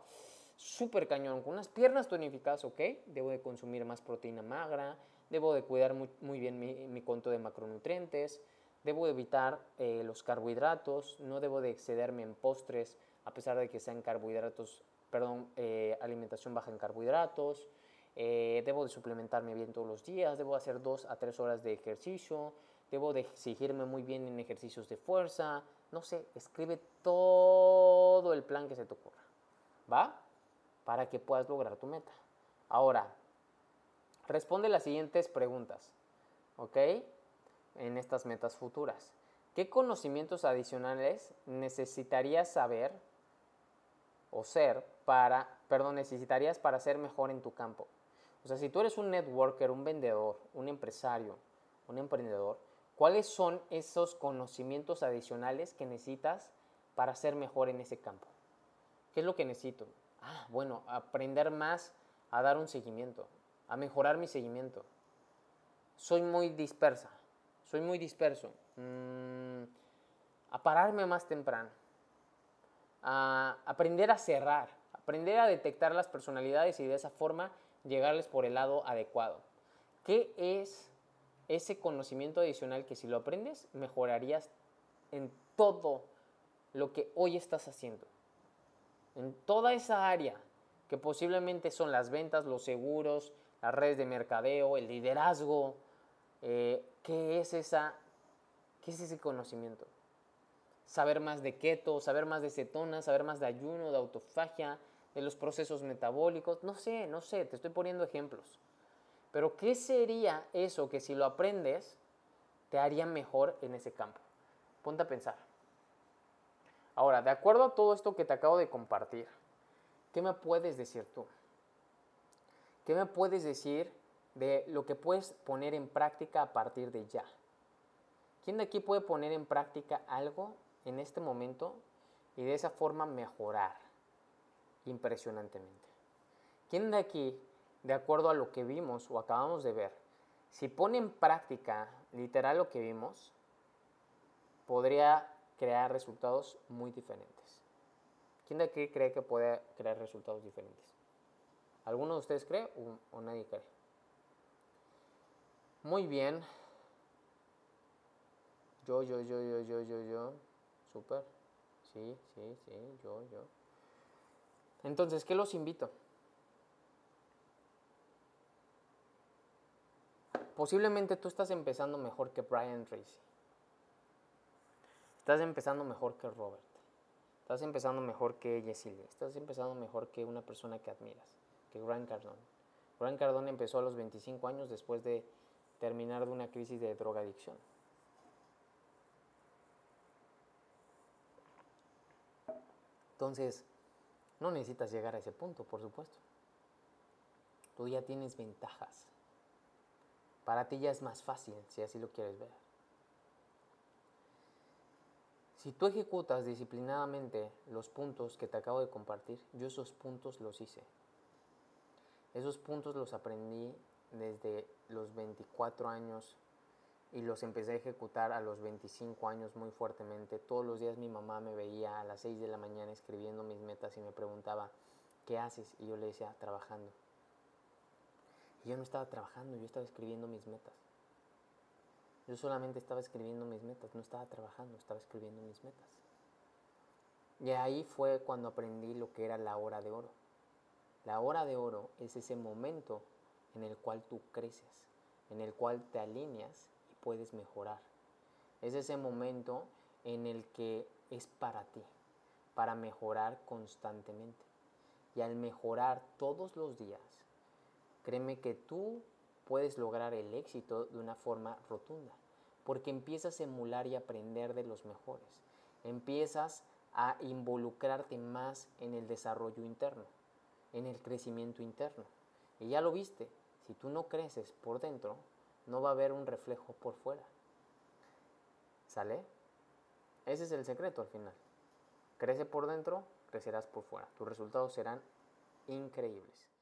súper cañón, con unas piernas tonificadas, ok. Debo de consumir más proteína magra, debo de cuidar muy, bien mi, mi conto de macronutrientes, Debo evitar eh, los carbohidratos, no debo de excederme en postres, a pesar de que sean carbohidratos, perdón, eh, alimentación baja en carbohidratos. Eh, debo de suplementarme bien todos los días, debo hacer dos a tres horas de ejercicio, debo de exigirme muy bien en ejercicios de fuerza, no sé, escribe todo el plan que se te ocurra, ¿va? Para que puedas lograr tu meta. Ahora, responde las siguientes preguntas, ¿ok? en estas metas futuras. ¿Qué conocimientos adicionales necesitarías saber o ser para, perdón, necesitarías para ser mejor en tu campo? O sea, si tú eres un networker, un vendedor, un empresario, un emprendedor, ¿cuáles son esos conocimientos adicionales que necesitas para ser mejor en ese campo? ¿Qué es lo que necesito? Ah, bueno, aprender más a dar un seguimiento, a mejorar mi seguimiento. Soy muy dispersa soy muy disperso. Mm, a pararme más temprano. A aprender a cerrar. Aprender a detectar las personalidades y de esa forma llegarles por el lado adecuado. ¿Qué es ese conocimiento adicional que si lo aprendes mejorarías en todo lo que hoy estás haciendo? En toda esa área que posiblemente son las ventas, los seguros, las redes de mercadeo, el liderazgo, eh, ¿qué, es esa, ¿qué es ese conocimiento? Saber más de keto, saber más de cetonas, saber más de ayuno, de autofagia, de los procesos metabólicos, no sé, no sé, te estoy poniendo ejemplos. Pero ¿qué sería eso que si lo aprendes te haría mejor en ese campo? Ponte a pensar. Ahora, de acuerdo a todo esto que te acabo de compartir, ¿qué me puedes decir tú? ¿Qué me puedes decir de lo que puedes poner en práctica a partir de ya. ¿Quién de aquí puede poner en práctica algo en este momento y de esa forma mejorar impresionantemente? ¿Quién de aquí, de acuerdo a lo que vimos o acabamos de ver, si pone en práctica literal lo que vimos, podría crear resultados muy diferentes? ¿Quién de aquí cree que puede crear resultados diferentes? ¿Alguno de ustedes cree o, o nadie cree? Muy bien. Yo, yo, yo, yo, yo, yo, yo. Súper. Sí, sí, sí, yo, yo. Entonces, ¿qué los invito? Posiblemente tú estás empezando mejor que Brian Tracy. Estás empezando mejor que Robert. Estás empezando mejor que Jesse Lee. Estás empezando mejor que una persona que admiras, que Grant Cardone. Grant Cardone empezó a los 25 años después de terminar de una crisis de drogadicción. Entonces, no necesitas llegar a ese punto, por supuesto. Tú ya tienes ventajas. Para ti ya es más fácil, si así lo quieres ver. Si tú ejecutas disciplinadamente los puntos que te acabo de compartir, yo esos puntos los hice. Esos puntos los aprendí desde los 24 años y los empecé a ejecutar a los 25 años muy fuertemente. Todos los días mi mamá me veía a las 6 de la mañana escribiendo mis metas y me preguntaba, ¿qué haces? Y yo le decía, trabajando. Y yo no estaba trabajando, yo estaba escribiendo mis metas. Yo solamente estaba escribiendo mis metas, no estaba trabajando, estaba escribiendo mis metas. Y ahí fue cuando aprendí lo que era la hora de oro. La hora de oro es ese momento en el cual tú creces, en el cual te alineas y puedes mejorar. Es ese momento en el que es para ti, para mejorar constantemente. Y al mejorar todos los días, créeme que tú puedes lograr el éxito de una forma rotunda, porque empiezas a emular y aprender de los mejores. Empiezas a involucrarte más en el desarrollo interno, en el crecimiento interno. Y ya lo viste, si tú no creces por dentro, no va a haber un reflejo por fuera. ¿Sale? Ese es el secreto al final. Crece por dentro, crecerás por fuera. Tus resultados serán increíbles.